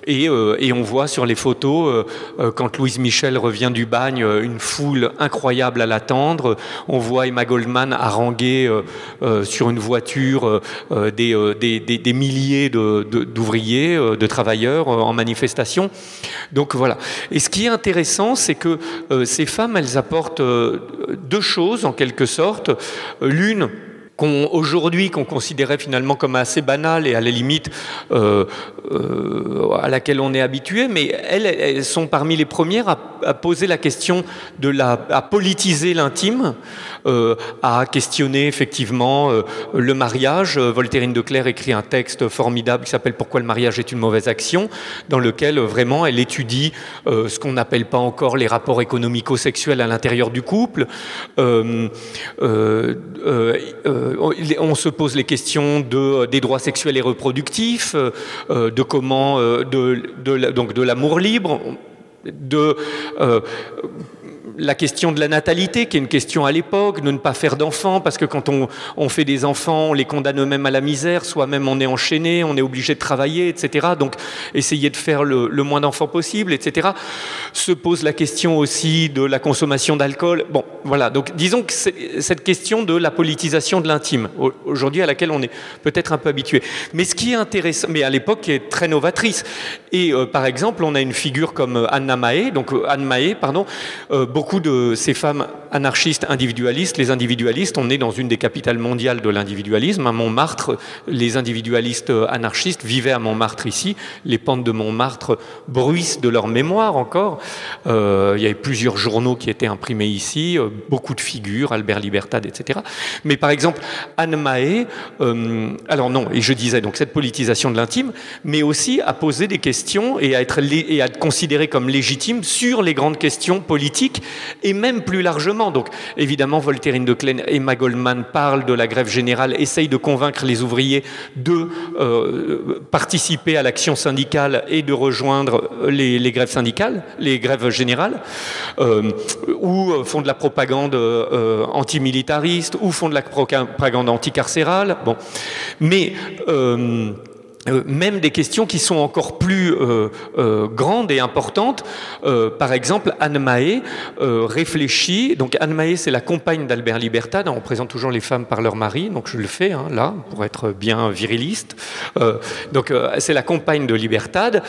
Et, euh, et, on voit sur les photos, euh, euh, quand Louise Michel revient du bagne, une foule incroyable à l'attendre. On voit Emma Goldman haranguer sur une voiture des, milliers d'ouvriers, de, de, travailleurs en manifestation. Donc voilà. Et ce qui est intéressant, c'est que ces femmes, elles apportent deux choses en quelque sorte. L'une, aujourd'hui qu'on considérait finalement comme assez banale et à la limite euh, euh, à laquelle on est habitué, mais elles, sont parmi les premières à, à, poser la question de la, à politiser l'intime, à questionner effectivement euh, le mariage. Voltairine de Clerc écrit un texte formidable qui s'appelle Pourquoi le mariage est une mauvaise action, dans lequel vraiment elle étudie euh, ce qu'on n'appelle pas encore les rapports économico-sexuels à l'intérieur du couple. Euh, on se pose les questions de, des droits sexuels et reproductifs, de comment, donc de l'amour libre, de la question de la natalité, qui est une question à l'époque, de ne pas faire d'enfants, parce que quand on, fait des enfants, on les condamne eux-mêmes à la misère, soi-même on est enchaîné, on est obligé de travailler, etc. Donc essayer de faire le, moins d'enfants possible, etc. Se pose la question aussi de la consommation d'alcool. Bon, voilà. Donc disons que cette question de la politisation de l'intime, aujourd'hui à laquelle on est peut-être un peu habitué. Mais ce qui est intéressant, mais à l'époque est très novatrice. Et euh, par exemple, on a une figure comme Anna Mae, donc euh, Anne Mae, pardon, euh, beaucoup de ces femmes anarchistes individualistes, les individualistes, on est dans une des capitales mondiales de l'individualisme. À Montmartre, les individualistes anarchistes vivaient à Montmartre ici. Les pentes de Montmartre bruissent de leur mémoire encore. Euh, il y avait plusieurs journaux qui étaient imprimés ici, euh, beaucoup de figures, Albert Libertad, etc. Mais par exemple, Anne Mahé, euh, alors non, et je disais donc cette politisation de l'intime, mais aussi à poser des questions et à être et à être considéré comme légitime sur les grandes questions politiques et même plus largement. Donc évidemment, Voltairine de Klein et Emma Goldman parlent de la grève générale, essayent de convaincre les ouvriers de euh, participer à l'action syndicale et de rejoindre les, grèves syndicales, les grèves générales, euh, ou font de la propagande antimilitariste, ou font de la propagande anticarcérale. Bon. Mais euh, même des questions qui sont encore plus euh, euh, grandes et importantes. par exemple, Anne Mahé réfléchit. Donc Anne Mahé, c'est la compagne d'Albert Libertad. On présente toujours les femmes par leur mari, donc je le fais hein, là pour être bien viriliste. donc c'est la compagne de Libertad.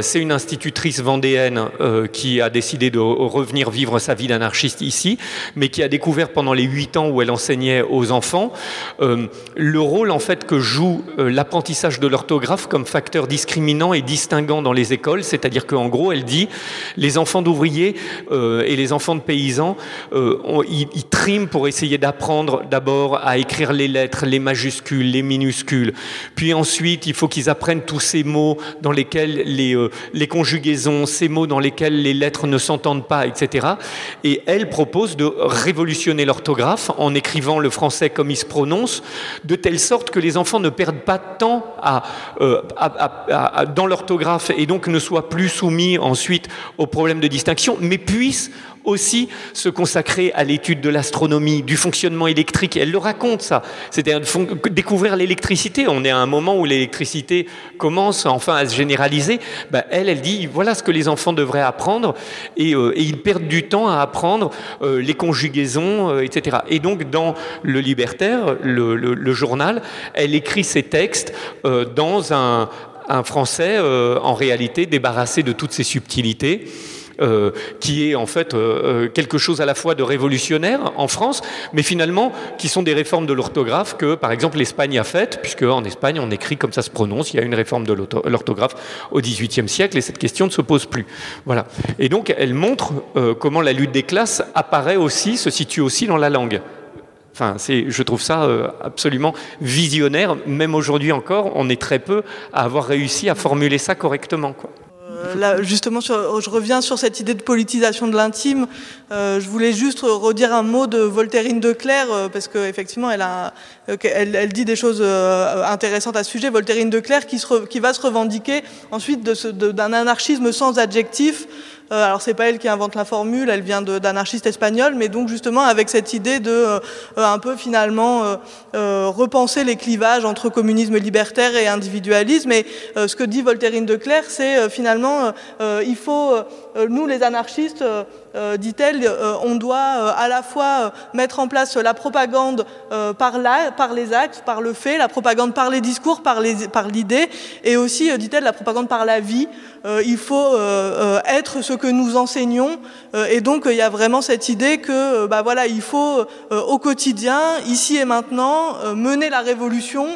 c'est une institutrice vendéenne qui a décidé de revenir vivre sa vie d'anarchiste ici, mais qui a découvert pendant les huit ans où elle enseignait aux enfants le rôle en fait que joue l'apprentissage de l'orthographe comme facteur discriminant et distinguant dans les écoles, c'est-à-dire qu'en gros, elle dit les enfants d'ouvriers euh, et les enfants de paysans, euh, ils, triment pour essayer d'apprendre d'abord à écrire les lettres, les majuscules, les minuscules, puis ensuite il faut qu'ils apprennent tous ces mots dans lesquels les, euh, les conjugaisons, ces mots dans lesquels les lettres ne s'entendent pas, etc. Et elle propose de révolutionner l'orthographe en écrivant le français comme il se prononce, de telle sorte que les enfants ne perdent pas de temps à euh, dans l'orthographe et donc ne soit plus soumis ensuite aux problèmes de distinction, mais puisse aussi se consacrer à l'étude de l'astronomie, du fonctionnement électrique. elle le raconte, ça. C'est-à-dire découvrir l'électricité. On est à un moment où l'électricité commence enfin à se généraliser. Ben, elle, elle dit voilà ce que les enfants devraient apprendre et, euh, ils perdent du temps à apprendre euh, les conjugaisons, euh, etc. Et donc, dans Le Libertaire, le, journal, elle écrit ses textes dans un, un français en réalité débarrassé de toutes ces subtilités. Euh, qui est en fait euh, euh, quelque chose à la fois de révolutionnaire en France, mais finalement qui sont des réformes de l'orthographe que, par exemple, l'Espagne a faites, puisque en Espagne on écrit comme ça se prononce. Il y a une réforme de l'orthographe au XVIIIe siècle et cette question ne se pose plus. Voilà. Et donc elle montre comment la lutte des classes apparaît aussi, se situe aussi dans la langue. Enfin, je trouve ça absolument visionnaire. Même aujourd'hui encore, on est très peu à avoir réussi à formuler ça correctement. Euh, justement, je reviens sur cette idée de politisation de l'intime. Euh, je voulais juste redire un mot de Voltairine de Clerc, euh, parce qu'effectivement, elle, elle, elle, dit des choses intéressantes à ce sujet. Voltairine de Clerc qui, qui va se revendiquer ensuite d'un anarchisme sans adjectif. Euh, alors c'est pas elle qui invente la formule, elle vient d'anarchistes espagnols, mais donc justement avec cette idée de euh, un peu finalement euh, repenser les clivages entre communisme libertaire et individualisme. Et ce que dit Voltairine de Clerc, c'est finalement il faut nous les anarchistes dit-elle, on doit à la fois mettre en place la propagande par, les actes, par le fait, la propagande par les discours, par l'idée, et aussi, dit-elle, la propagande par la vie. il faut être ce que nous enseignons. Euh, et donc, il y a vraiment cette idée que, euh, bah voilà, il faut euh, au quotidien, ici et maintenant, mener la révolution.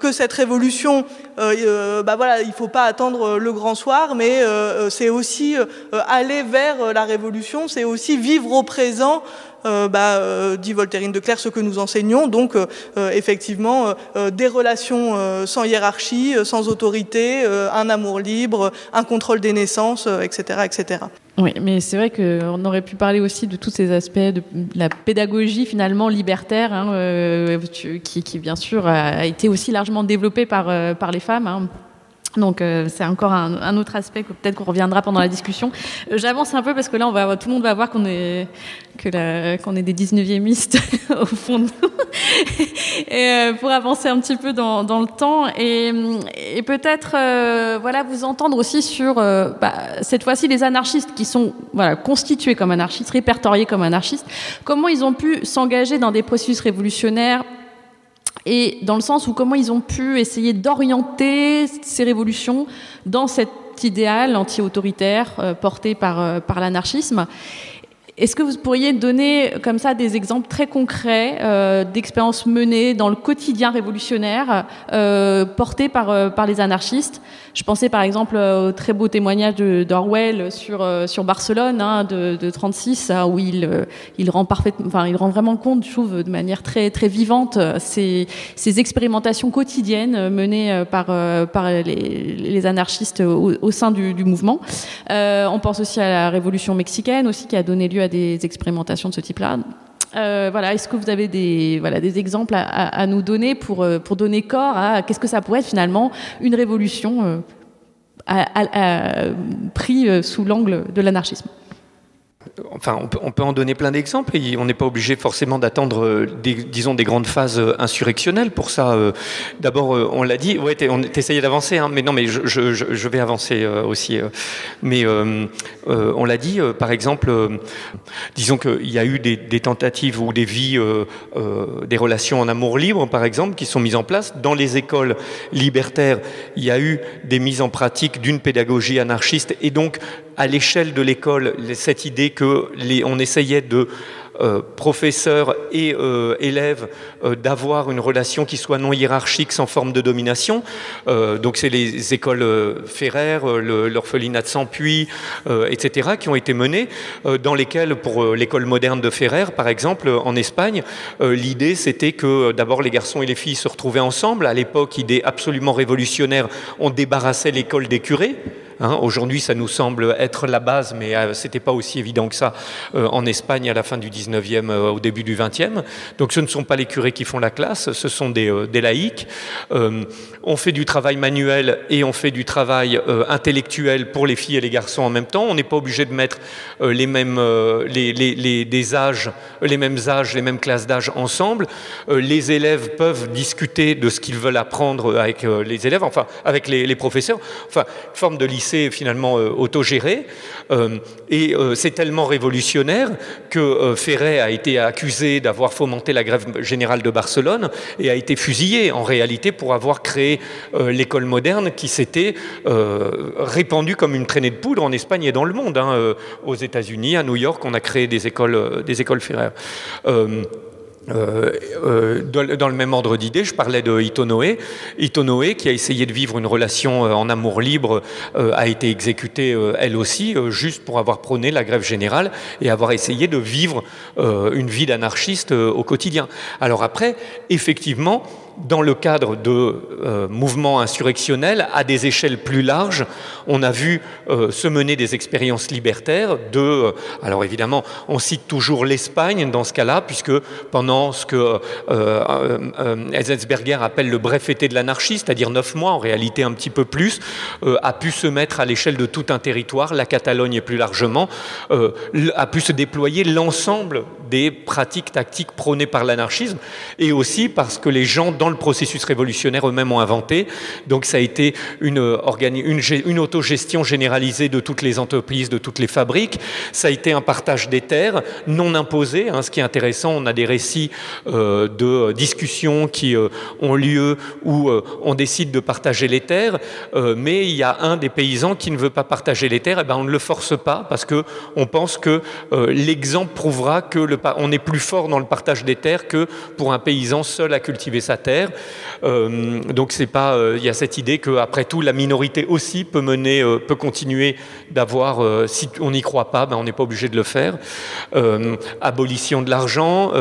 Que cette révolution, bah voilà, il ne faut pas attendre le grand soir, mais c'est aussi aller vers la révolution, c'est aussi vivre au présent bah, dit Voltairine de Clerc, ce que nous enseignons. Donc, effectivement, des relations sans hiérarchie, sans autorité, un amour libre, un contrôle des naissances, etc., etc. Oui, mais c'est vrai qu'on aurait pu parler aussi de tous ces aspects de la pédagogie finalement libertaire, hein, euh, qui, bien sûr a été aussi largement développée par, euh, par les femmes. Hein. Donc euh, c'est encore un, autre aspect que peut-être qu'on reviendra pendant la discussion. Euh, j'avance un peu parce que là tout le monde va voir qu'on est des 19e au fond de nous. et euh, pour avancer un petit peu dans, le temps et, peut-être voilà vous entendre aussi sur bah, cette fois-ci les anarchistes qui sont constitués comme anarchistes, répertoriés comme anarchistes, comment ils ont pu s'engager dans des processus révolutionnaires et dans le sens où comment ils ont pu essayer d'orienter ces révolutions dans cet idéal anti-autoritaire euh, porté par, euh, par l'anarchisme. Est-ce que vous pourriez donner comme ça des exemples très concrets euh, d'expériences menées dans le quotidien révolutionnaire euh, portées par, euh, par les anarchistes? Je pensais par exemple au très beau témoignage d'Orwell sur, sur Barcelone hein, de, de 36, hein, où il, il, rend enfin, il rend vraiment compte, je trouve, de manière très, très vivante, ces, ces expérimentations quotidiennes menées par, par les, anarchistes au, sein du, du mouvement. on pense aussi à la révolution mexicaine aussi, qui a donné lieu à à des expérimentations de ce type-là. voilà, est-ce que vous avez des, voilà, des exemples à, nous donner pour, pour donner corps à qu'est-ce que ça pourrait être finalement une révolution pris sous l'angle de l'anarchisme? Enfin, on peut, en donner plein d'exemples et on n'est pas obligé forcément d'attendre, euh, disons, des grandes phases euh, insurrectionnelles pour ça. Euh. D'abord, on l'a dit, ouais, on d'avancer, hein, mais non, mais je, vais avancer aussi. Mais on l'a dit, par exemple, disons qu'il y a eu des, des, tentatives ou des vies, des relations en amour libre, par exemple, qui sont mises en place. Dans les écoles libertaires, il y a eu des mises en pratique d'une pédagogie anarchiste et donc à l'échelle de l'école cette idée que on essayait de euh, professeurs et euh, élèves euh, d'avoir une relation qui soit non hiérarchique, sans forme de domination. donc c'est les écoles Ferrer, l'orphelinat de Sampuy, etc., qui ont été menées, dans lesquelles, pour l'école moderne de Ferrer, par exemple, en Espagne, l'idée c'était que d'abord les garçons et les filles se retrouvaient ensemble. À l'époque, idée absolument révolutionnaire, on débarrassait l'école des curés. Hein, aujourd'hui, ça nous semble être la base, mais euh, ce n'était pas aussi évident que ça euh, en Espagne à la fin du 19e, euh, au début du 20e. Donc ce ne sont pas les curés qui font la classe, ce sont des, des laïcs. on fait du travail manuel et on fait du travail intellectuel pour les filles et les garçons en même temps. On n'est pas obligé de mettre les mêmes, des âges, les mêmes âges, les mêmes classes d'âge ensemble. les élèves peuvent discuter de ce qu'ils veulent apprendre avec les élèves, enfin avec les professeurs. Enfin, forme de lycée c'est finalement euh, autogéré. Euh, et euh, c'est tellement révolutionnaire que Ferret a été accusé d'avoir fomenté la grève générale de Barcelone et a été fusillé en réalité pour avoir créé l'école moderne qui s'était répandue comme une traînée de poudre en Espagne et dans le monde. Hein, aux États-Unis, à New York, on a créé des écoles, des écoles Ferrer. Euh, euh, dans le même ordre d'idée, je parlais de Itonoé. Itonoé, qui a essayé de vivre une relation euh, en amour libre, a été exécutée elle aussi, juste pour avoir prôné la grève générale et avoir essayé de vivre une vie d'anarchiste au quotidien. Alors après, effectivement, dans le cadre de euh, mouvements insurrectionnels à des échelles plus larges, on a vu euh, se mener des expériences libertaires de... Euh, alors évidemment, on cite toujours l'Espagne dans ce cas-là, puisque pendant ce que Enzensberger appelle le bref été de l'anarchie, c'est-à-dire neuf mois, en réalité un petit peu plus, a pu se mettre à l'échelle de tout un territoire, la Catalogne et plus largement, a pu se déployer l'ensemble des pratiques tactiques prônées par l'anarchisme, et aussi parce que les gens dans le processus révolutionnaire eux-mêmes ont inventé. Donc ça a été une, une, une autogestion généralisée de toutes les entreprises, de toutes les fabriques. Ça a été un partage des terres non imposé. Hein. Ce qui est intéressant, on a des récits euh, de discussions qui euh, ont lieu où euh, on décide de partager les terres, mais il y a un des paysans qui ne veut pas partager les terres. Et eh ben on ne le force pas parce que on pense que l'exemple prouvera que le, on est plus fort dans le partage des terres que pour un paysan seul à cultiver sa terre. Euh, donc c'est pas, euh, il y a cette idée qu'après tout la minorité aussi peut mener, euh, peut continuer d'avoir. si on n'y croit pas, ben, on n'est pas obligé de le faire. abolition de l'argent,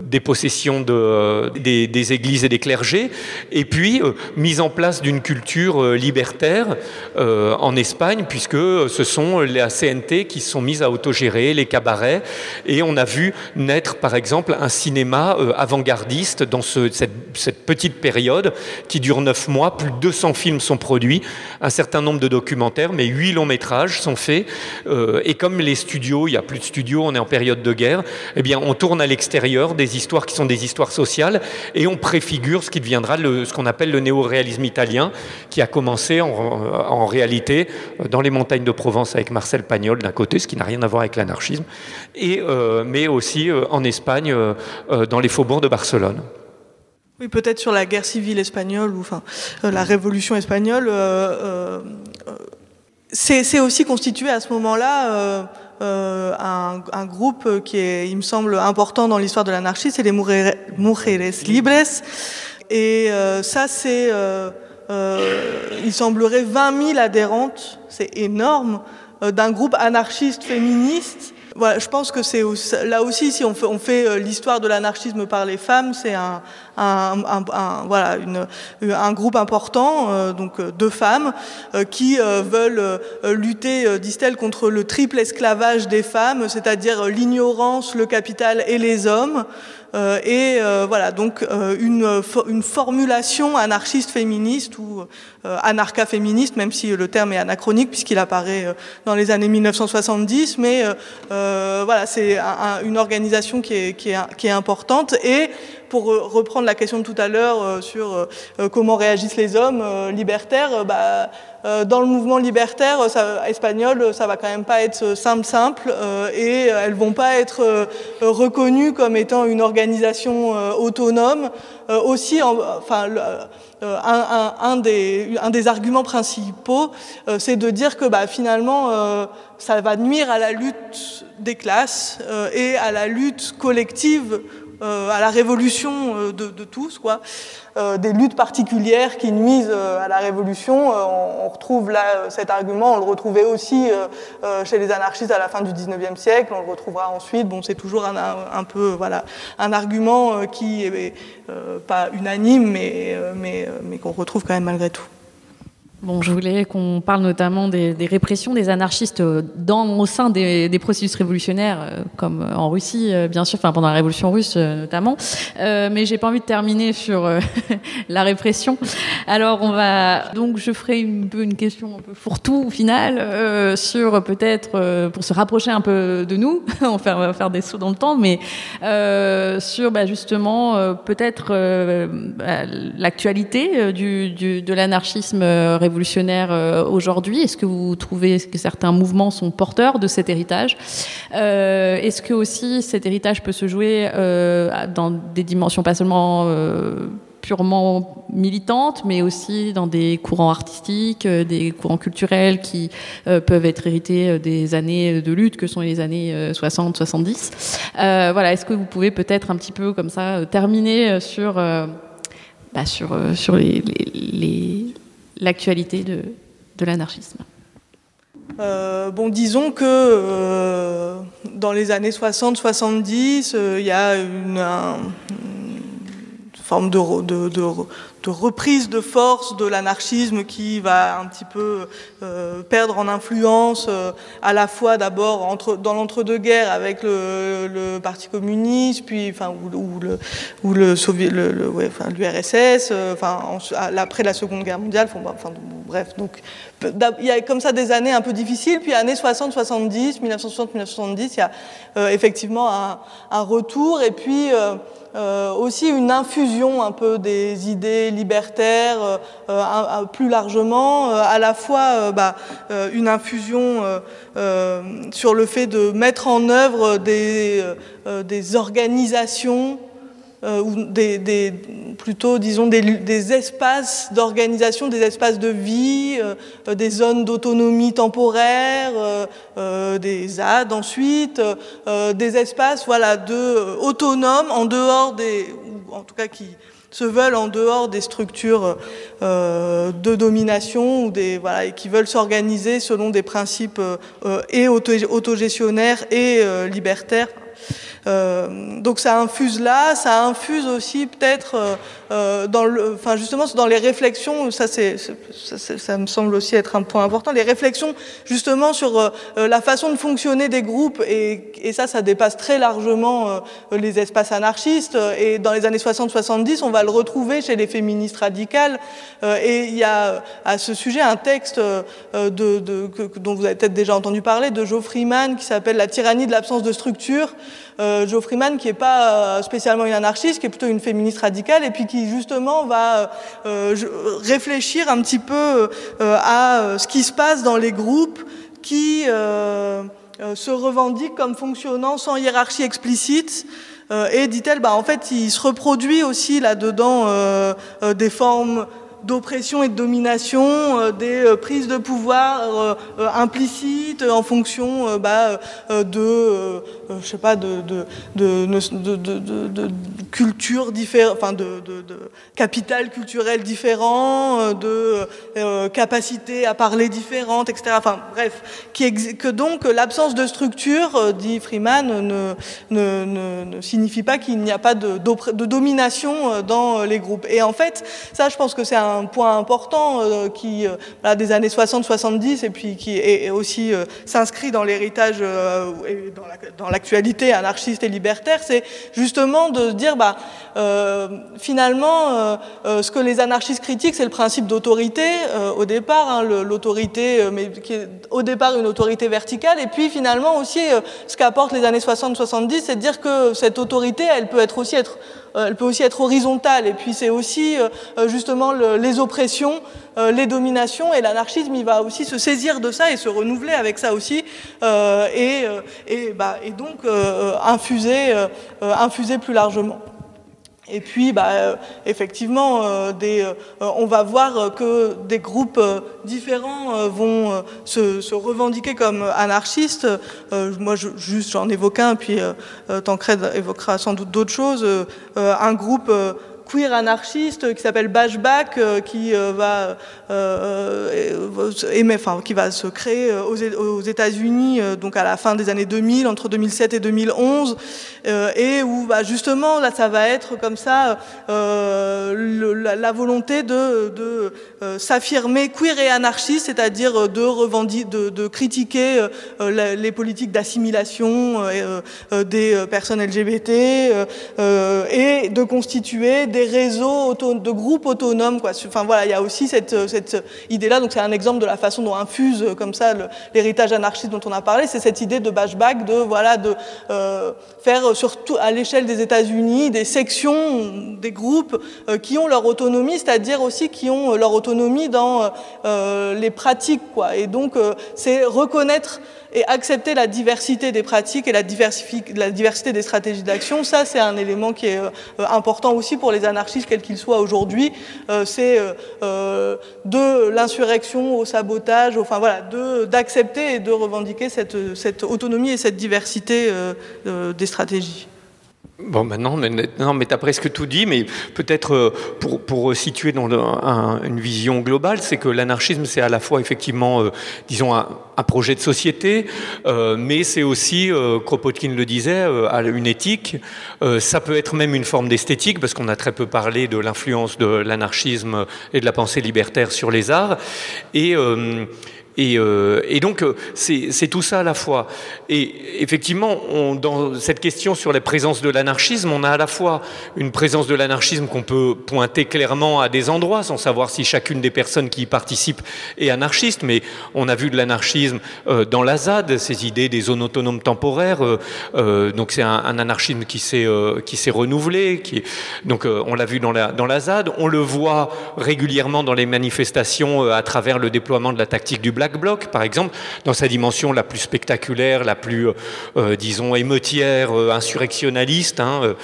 dépossession de, des, églises et des clergés, et puis mise en place d'une culture libertaire en Espagne, puisque ce sont les CNT qui sont mises à autogérer les cabarets, et on a vu naître par exemple un cinéma avant-gardiste dans ce, cette, petite période qui dure neuf mois. Plus de 200 films sont produits, un certain nombre de documentaires, mais huit longs métrages sont faits. Euh, et comme les studios, il n'y a plus de studios, on est en période de guerre, eh bien, on tourne à l'extérieur des histoires qui sont des histoires sociales et on préfigure ce qui deviendra ce qu'on appelle le néo-réalisme italien, qui a commencé en, en, réalité dans les montagnes de Provence avec Marcel Pagnol d'un côté, ce qui n'a rien à voir avec l'anarchisme, et, euh, mais aussi euh, en Espagne, dans les faubourgs de Barcelone. Oui, peut-être sur la guerre civile espagnole ou enfin euh, la révolution espagnole. Euh, euh, c'est aussi constitué à ce moment-là un, groupe qui est, il me semble, important dans l'histoire de l'anarchie, c'est les Mujeres Libres. Et ça, c'est, il semblerait 20 000 adhérentes, c'est énorme, d'un groupe anarchiste féministe Je pense que c'est là aussi, si on fait, fait l'histoire de l'anarchisme par les femmes, c'est un, un groupe important, donc deux femmes, qui veulent lutter, disent-elles, contre le triple esclavage des femmes, c'est-à-dire l'ignorance, le capital et les hommes. Euh, et euh, voilà donc euh, une, une, formulation anarchiste féministe ou anarcha-féministe, même si le terme est anachronique puisqu'il apparaît dans les années 1970, mais voilà c'est une organisation qui est, qui, est, qui est importante. Et pour reprendre la question de tout à l'heure sur comment réagissent les hommes libertaires, bah, dans le mouvement libertaire ça, espagnol, ça va quand même pas être simple, simple, euh, et elles vont pas être euh, reconnues comme étant une organisation autonome. aussi, enfin, un, un, un, des, un, des, arguments principaux, c'est de dire que bah, finalement, ça va nuire à la lutte des classes et à la lutte collective euh, à la révolution euh, de, tous, quoi. Euh, des luttes particulières qui nuisent à la révolution. On, retrouve là cet argument, on le retrouvait aussi chez les anarchistes à la fin du 19e siècle, on le retrouvera ensuite. Bon, c'est toujours un, peu voilà, un argument qui est pas unanime, mais, mais, mais qu'on retrouve quand même malgré tout. Bon, je voulais qu'on parle notamment des, répressions des anarchistes euh, dans, au sein des, des processus révolutionnaires, euh, comme en Russie, euh, bien sûr, pendant la révolution russe notamment. Euh, mais j'ai pas envie de terminer sur la répression. Alors, on va donc je ferai une question un peu fourre-tout au final euh, sur peut-être pour se rapprocher un peu de nous, on, va faire, des sauts dans le temps, mais sur bah, justement peut-être bah, l'actualité du, de l'anarchisme révolutionnaire révolutionnaire euh, aujourd'hui. Est-ce que vous trouvez que certains mouvements sont porteurs de cet héritage? Euh, Est-ce que aussi cet héritage peut se jouer euh, dans des dimensions pas seulement purement militantes, mais aussi dans des courants artistiques, des courants culturels qui peuvent être hérités des années de lutte que sont les années 60-70. voilà, est-ce que vous pouvez peut-être un petit peu comme ça terminer sur, bah, sur, sur les, l'actualité de, de l'anarchisme. Euh, bon, disons que euh, dans les années 60-70, euh, il y a une, un, une forme de, de reprise de force de l'anarchisme qui va un petit peu euh, perdre en influence euh, à la fois d'abord entre, dans l'entre-deux-guerres avec le, le, Parti communiste, puis enfin ou, ou le ou le, le, le ouais, enfin, l'URSS, euh, enfin après la Seconde Guerre mondiale, enfin bref donc il y a comme ça des années un peu difficiles, puis années 60-70, 1960-1970, il y a euh, effectivement un, un, retour et puis euh, aussi une infusion un peu des idées libertaires euh, euh plus largement, euh, à la fois bah, une infusion sur le fait de mettre en œuvre des, des organisations euh, ou des, des, plutôt, disons, des, des espaces d'organisation, des espaces de vie, euh, des zones d'autonomie temporaire, euh, euh des ZAD ensuite, euh, des espaces voilà, de, autonomes en dehors des, ou en tout cas qui se veulent en dehors des structures de domination ou des, voilà, et qui veulent s'organiser selon des principes et autogestionnaires et libertaires. Euh, donc ça infuse là, ça infuse aussi peut-être euh, euh, dans le, enfin justement dans les réflexions, ça c'est, ça, ça, me semble aussi être un point important, les réflexions justement sur euh, la façon de fonctionner des groupes et, et ça, ça dépasse très largement les espaces anarchistes et dans les années 60-70, on va le retrouver chez les féministes radicales. Et il y a à ce sujet un texte de, de, que, dont vous avez peut-être déjà entendu parler de Joe Freeman qui s'appelle La tyrannie de l'absence de structure euh, Jo Freeman, qui n'est pas euh, spécialement une anarchiste, qui est plutôt une féministe radicale, et puis qui justement va euh, réfléchir un petit peu euh, à ce qui se passe dans les groupes qui se revendiquent comme fonctionnant sans hiérarchie explicite. et dit-elle, bah, en fait, il se reproduit aussi là-dedans des formes d'oppression et de domination, des prises de pouvoir implicites en fonction bah, de, je sais pas, de, de, de, de différentes, enfin de, capital culturel différent, de capacités à parler différentes, etc. Enfin bref, qui que donc l'absence de structure, dit Freeman, ne, ne, ne signifie pas qu'il n'y a pas de, de, domination euh, dans euh, les groupes. Et en fait, ça, je pense que c'est un point important euh, qui, des années 60-70 et puis qui est, aussi s'inscrit dans l'héritage et dans l'actualité anarchiste et libertaire, c'est justement de se dire, bah, finalement, ce que les anarchistes critiquent, c'est le principe d'autorité au départ, hein, l'autorité, mais qui est au départ une autorité verticale, et puis finalement aussi, ce qu'apportent les années 60-70, c'est de dire que cette autorité, elle peut être aussi être, euh, elle peut aussi être horizontale. Et puis c'est aussi euh, euh, justement les oppressions, les dominations, et l'anarchisme, il va aussi se saisir de ça et se renouveler avec ça aussi, et, et, bah, et donc infuser, infuser plus largement. Et puis, bah, euh, effectivement, euh, des, euh, on va voir que des groupes différents vont se, revendiquer comme anarchistes. moi, juste, j'en évoque un, puis Tancred évoquera sans doute d'autres choses. un groupe queer anarchiste qui s'appelle Bashback, qui va aimer, enfin, qui va se créer aux, États-Unis, donc à la fin des années 2000, entre 2007 et 2011, et où bah, justement là, ça va être comme ça la, volonté de, de s'affirmer queer et anarchiste, c'est-à-dire de revendiquer, de, de critiquer les politiques d'assimilation des personnes LGBT et de constituer des réseaux de groupes autonomes. Quoi. Enfin voilà, il y a aussi cette, idée-là. Donc c'est un exemple de la façon dont infuse comme ça l'héritage anarchiste dont on a parlé. C'est cette idée de bashback, de voilà, de euh, faire surtout à l'échelle des États-Unis des sections, des groupes euh, qui ont leur autonomie, c'est-à-dire aussi qui ont leur autonomie dans euh, les pratiques. Quoi. Et donc c'est reconnaître et accepter la diversité des pratiques et la, diversité des stratégies d'action, ça c'est un élément qui est euh, important aussi pour les anarchistes, quels qu'ils soient aujourd'hui. Euh, c'est euh, de l'insurrection au sabotage, enfin voilà, d'accepter et de revendiquer cette, cette, autonomie et cette diversité des stratégies. Bon, maintenant, mais, non, mais tu as presque tout dit, mais peut-être euh, pour, pour situer dans une vision globale, c'est que l'anarchisme, c'est à la fois effectivement, euh, disons, un, projet de société, euh, mais c'est aussi, Kropotkin le disait, une éthique. ça peut être même une forme d'esthétique, parce qu'on a très peu parlé de l'influence de l'anarchisme et de la pensée libertaire sur les arts. Et et, euh, et, donc, euh, c'est tout ça à la fois. Et effectivement, dans cette question sur la présence de l'anarchisme, on a à la fois une présence de l'anarchisme qu'on peut pointer clairement à des endroits, sans savoir si chacune des personnes qui y participent est anarchiste, mais on a vu de l'anarchisme euh, dans la ZAD, ces idées des zones autonomes temporaires. Donc, c'est un, anarchisme qui s'est renouvelé. Donc, on l'a vu dans la, dans la ZAD. On le voit régulièrement dans les manifestations à travers le déploiement de la tactique du Black Bloc, par exemple, dans sa dimension la plus spectaculaire, la plus, euh, euh, disons, émeutière, euh, insurrectionnaliste. Hein,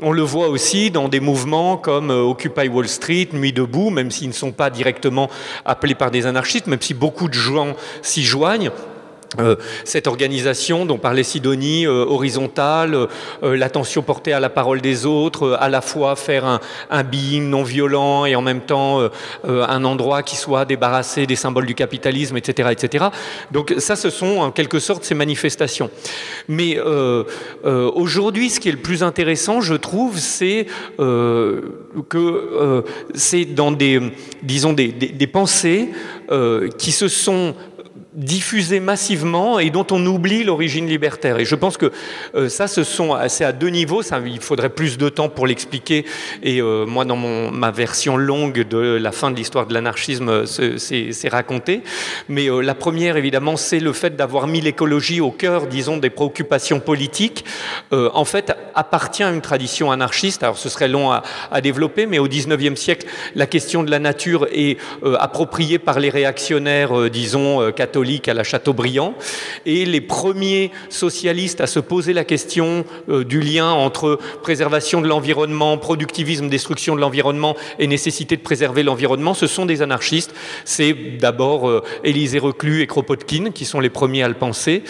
on le voit aussi dans des mouvements comme Occupy Wall Street, Nuit debout, même s'ils ne sont pas directement appelés par des anarchistes, même si beaucoup de gens s'y joignent. Euh, cette organisation dont parlait Sidonie, euh, horizontale, euh, l'attention portée à la parole des autres, à la fois faire un, un non violent et en même temps un endroit qui soit débarrassé des symboles du capitalisme, etc., etc. Donc ça, ce sont en quelque sorte ces manifestations. Mais aujourd'hui, ce qui est le plus intéressant, je trouve, c'est que c'est dans des, disons, des, des pensées qui se sont diffusé massivement et dont on oublie l'origine libertaire. Et je pense que euh, ça, ce sont, c'est à deux niveaux. Il faudrait plus de temps pour l'expliquer. Et euh, moi, dans ma version longue de la fin de l'histoire de l'anarchisme, euh, c'est raconté. Mais la première, évidemment, c'est le fait d'avoir mis l'écologie au cœur, disons, des préoccupations politiques. en fait, appartient à une tradition anarchiste. Alors, ce serait long à, à développer, mais au XIXe siècle, la question de la nature est appropriée par les réactionnaires, disons, catholiques à la Chateaubriand. Et les premiers socialistes à se poser la question euh, du lien entre préservation de l'environnement, productivisme, destruction de l'environnement et nécessité de préserver l'environnement, ce sont des anarchistes. C'est d'abord euh, Élisée Reclus et Kropotkin qui sont les premiers à le penser.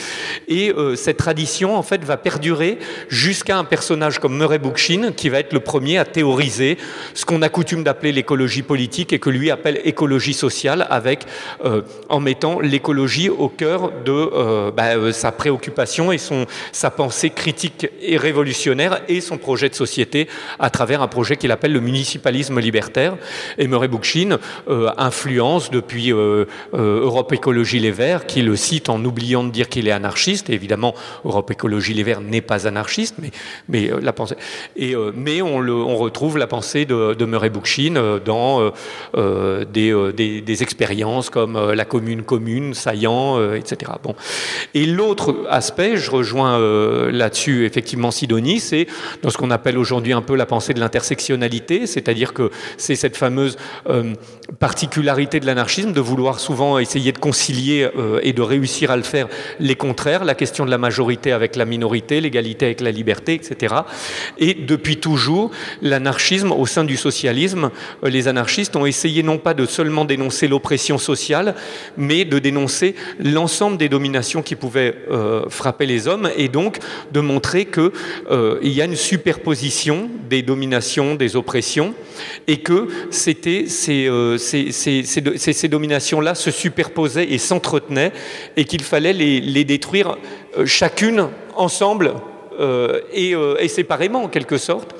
Et euh, cette tradition, en fait, va perdurer jusqu'à un personnage comme Murray Bookchin qui va être le premier à théoriser ce qu'on a coutume d'appeler l'écologie politique et que lui appelle écologie sociale avec, en mettant l'écologie au cœur de bah, sa préoccupation et son, sa pensée critique et révolutionnaire et son projet de société à travers un projet qu'il appelle le municipalisme libertaire. Et Murray Bookchin euh, influence depuis euh, euh, Europe Écologie Les Verts, qui le cite en oubliant de dire qu'il est anarchiste. Évidemment, Europe Écologie Les Verts n'est pas anarchiste, mais, mais la pensée. Et, mais on, le, on, retrouve la pensée de, de Murray Bookchin dans des, des, des, expériences comme la commune commune, saillant, etc. Bon. Et l'autre aspect, je rejoins là-dessus effectivement Sidonie, c'est dans ce qu'on appelle aujourd'hui un peu la pensée de l'intersectionnalité, c'est-à-dire que c'est cette fameuse euh, particularité de l'anarchisme de vouloir souvent essayer de concilier euh, et de réussir à le faire les contraires, la question de la majorité avec la minorité, l'égalité avec la liberté, etc. Et depuis toujours, l'anarchisme au sein du socialisme, euh, les anarchistes ont essayé non pas de seulement dénoncer l'oppression sociale, mais de dénoncer l'ensemble des dominations qui pouvaient frapper les hommes et donc de montrer qu'il y a une superposition des dominations, des oppressions, et que c'était ces, euh, ces, ces, ces dominations-là se superposaient et s'entretenaient, et qu'il fallait les, les détruire euh, chacune ensemble euh, et, et séparément en quelque sorte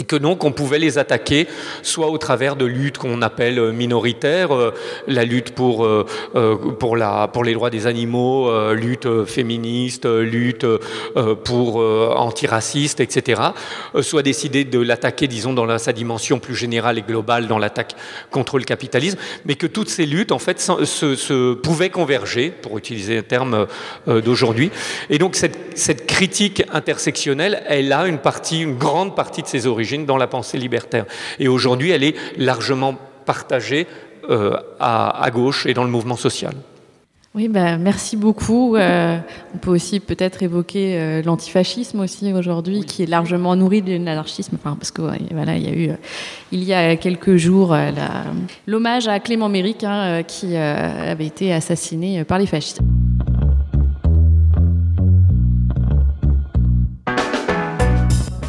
et que donc on pouvait les attaquer soit au travers de luttes qu'on appelle euh, minoritaires, euh, la lutte pour, euh, pour, les droits des animaux, lutte féministe, lutte pour antiraciste, etc., soit décider de l'attaquer, disons, dans sa dimension plus générale et globale, dans l'attaque contre le capitalisme, mais que toutes ces luttes, en fait, se, se pouvaient converger, pour utiliser un terme d'aujourd'hui. Et donc cette, cette critique intersectionnelle, elle a une partie, une grande partie de ses origines dans la pensée libertaire. Et aujourd'hui, elle est largement partagée euh, à, gauche et dans le mouvement social. Oui, bah, merci beaucoup. Euh, on peut aussi peut-être évoquer euh, l'antifascisme aussi aujourd'hui, qui est largement nourri de l'anarchisme. Enfin, parce que voilà, il y a eu, il y a quelques jours, l'hommage à Clément Méric, hein, qui avait été assassiné par les fascistes.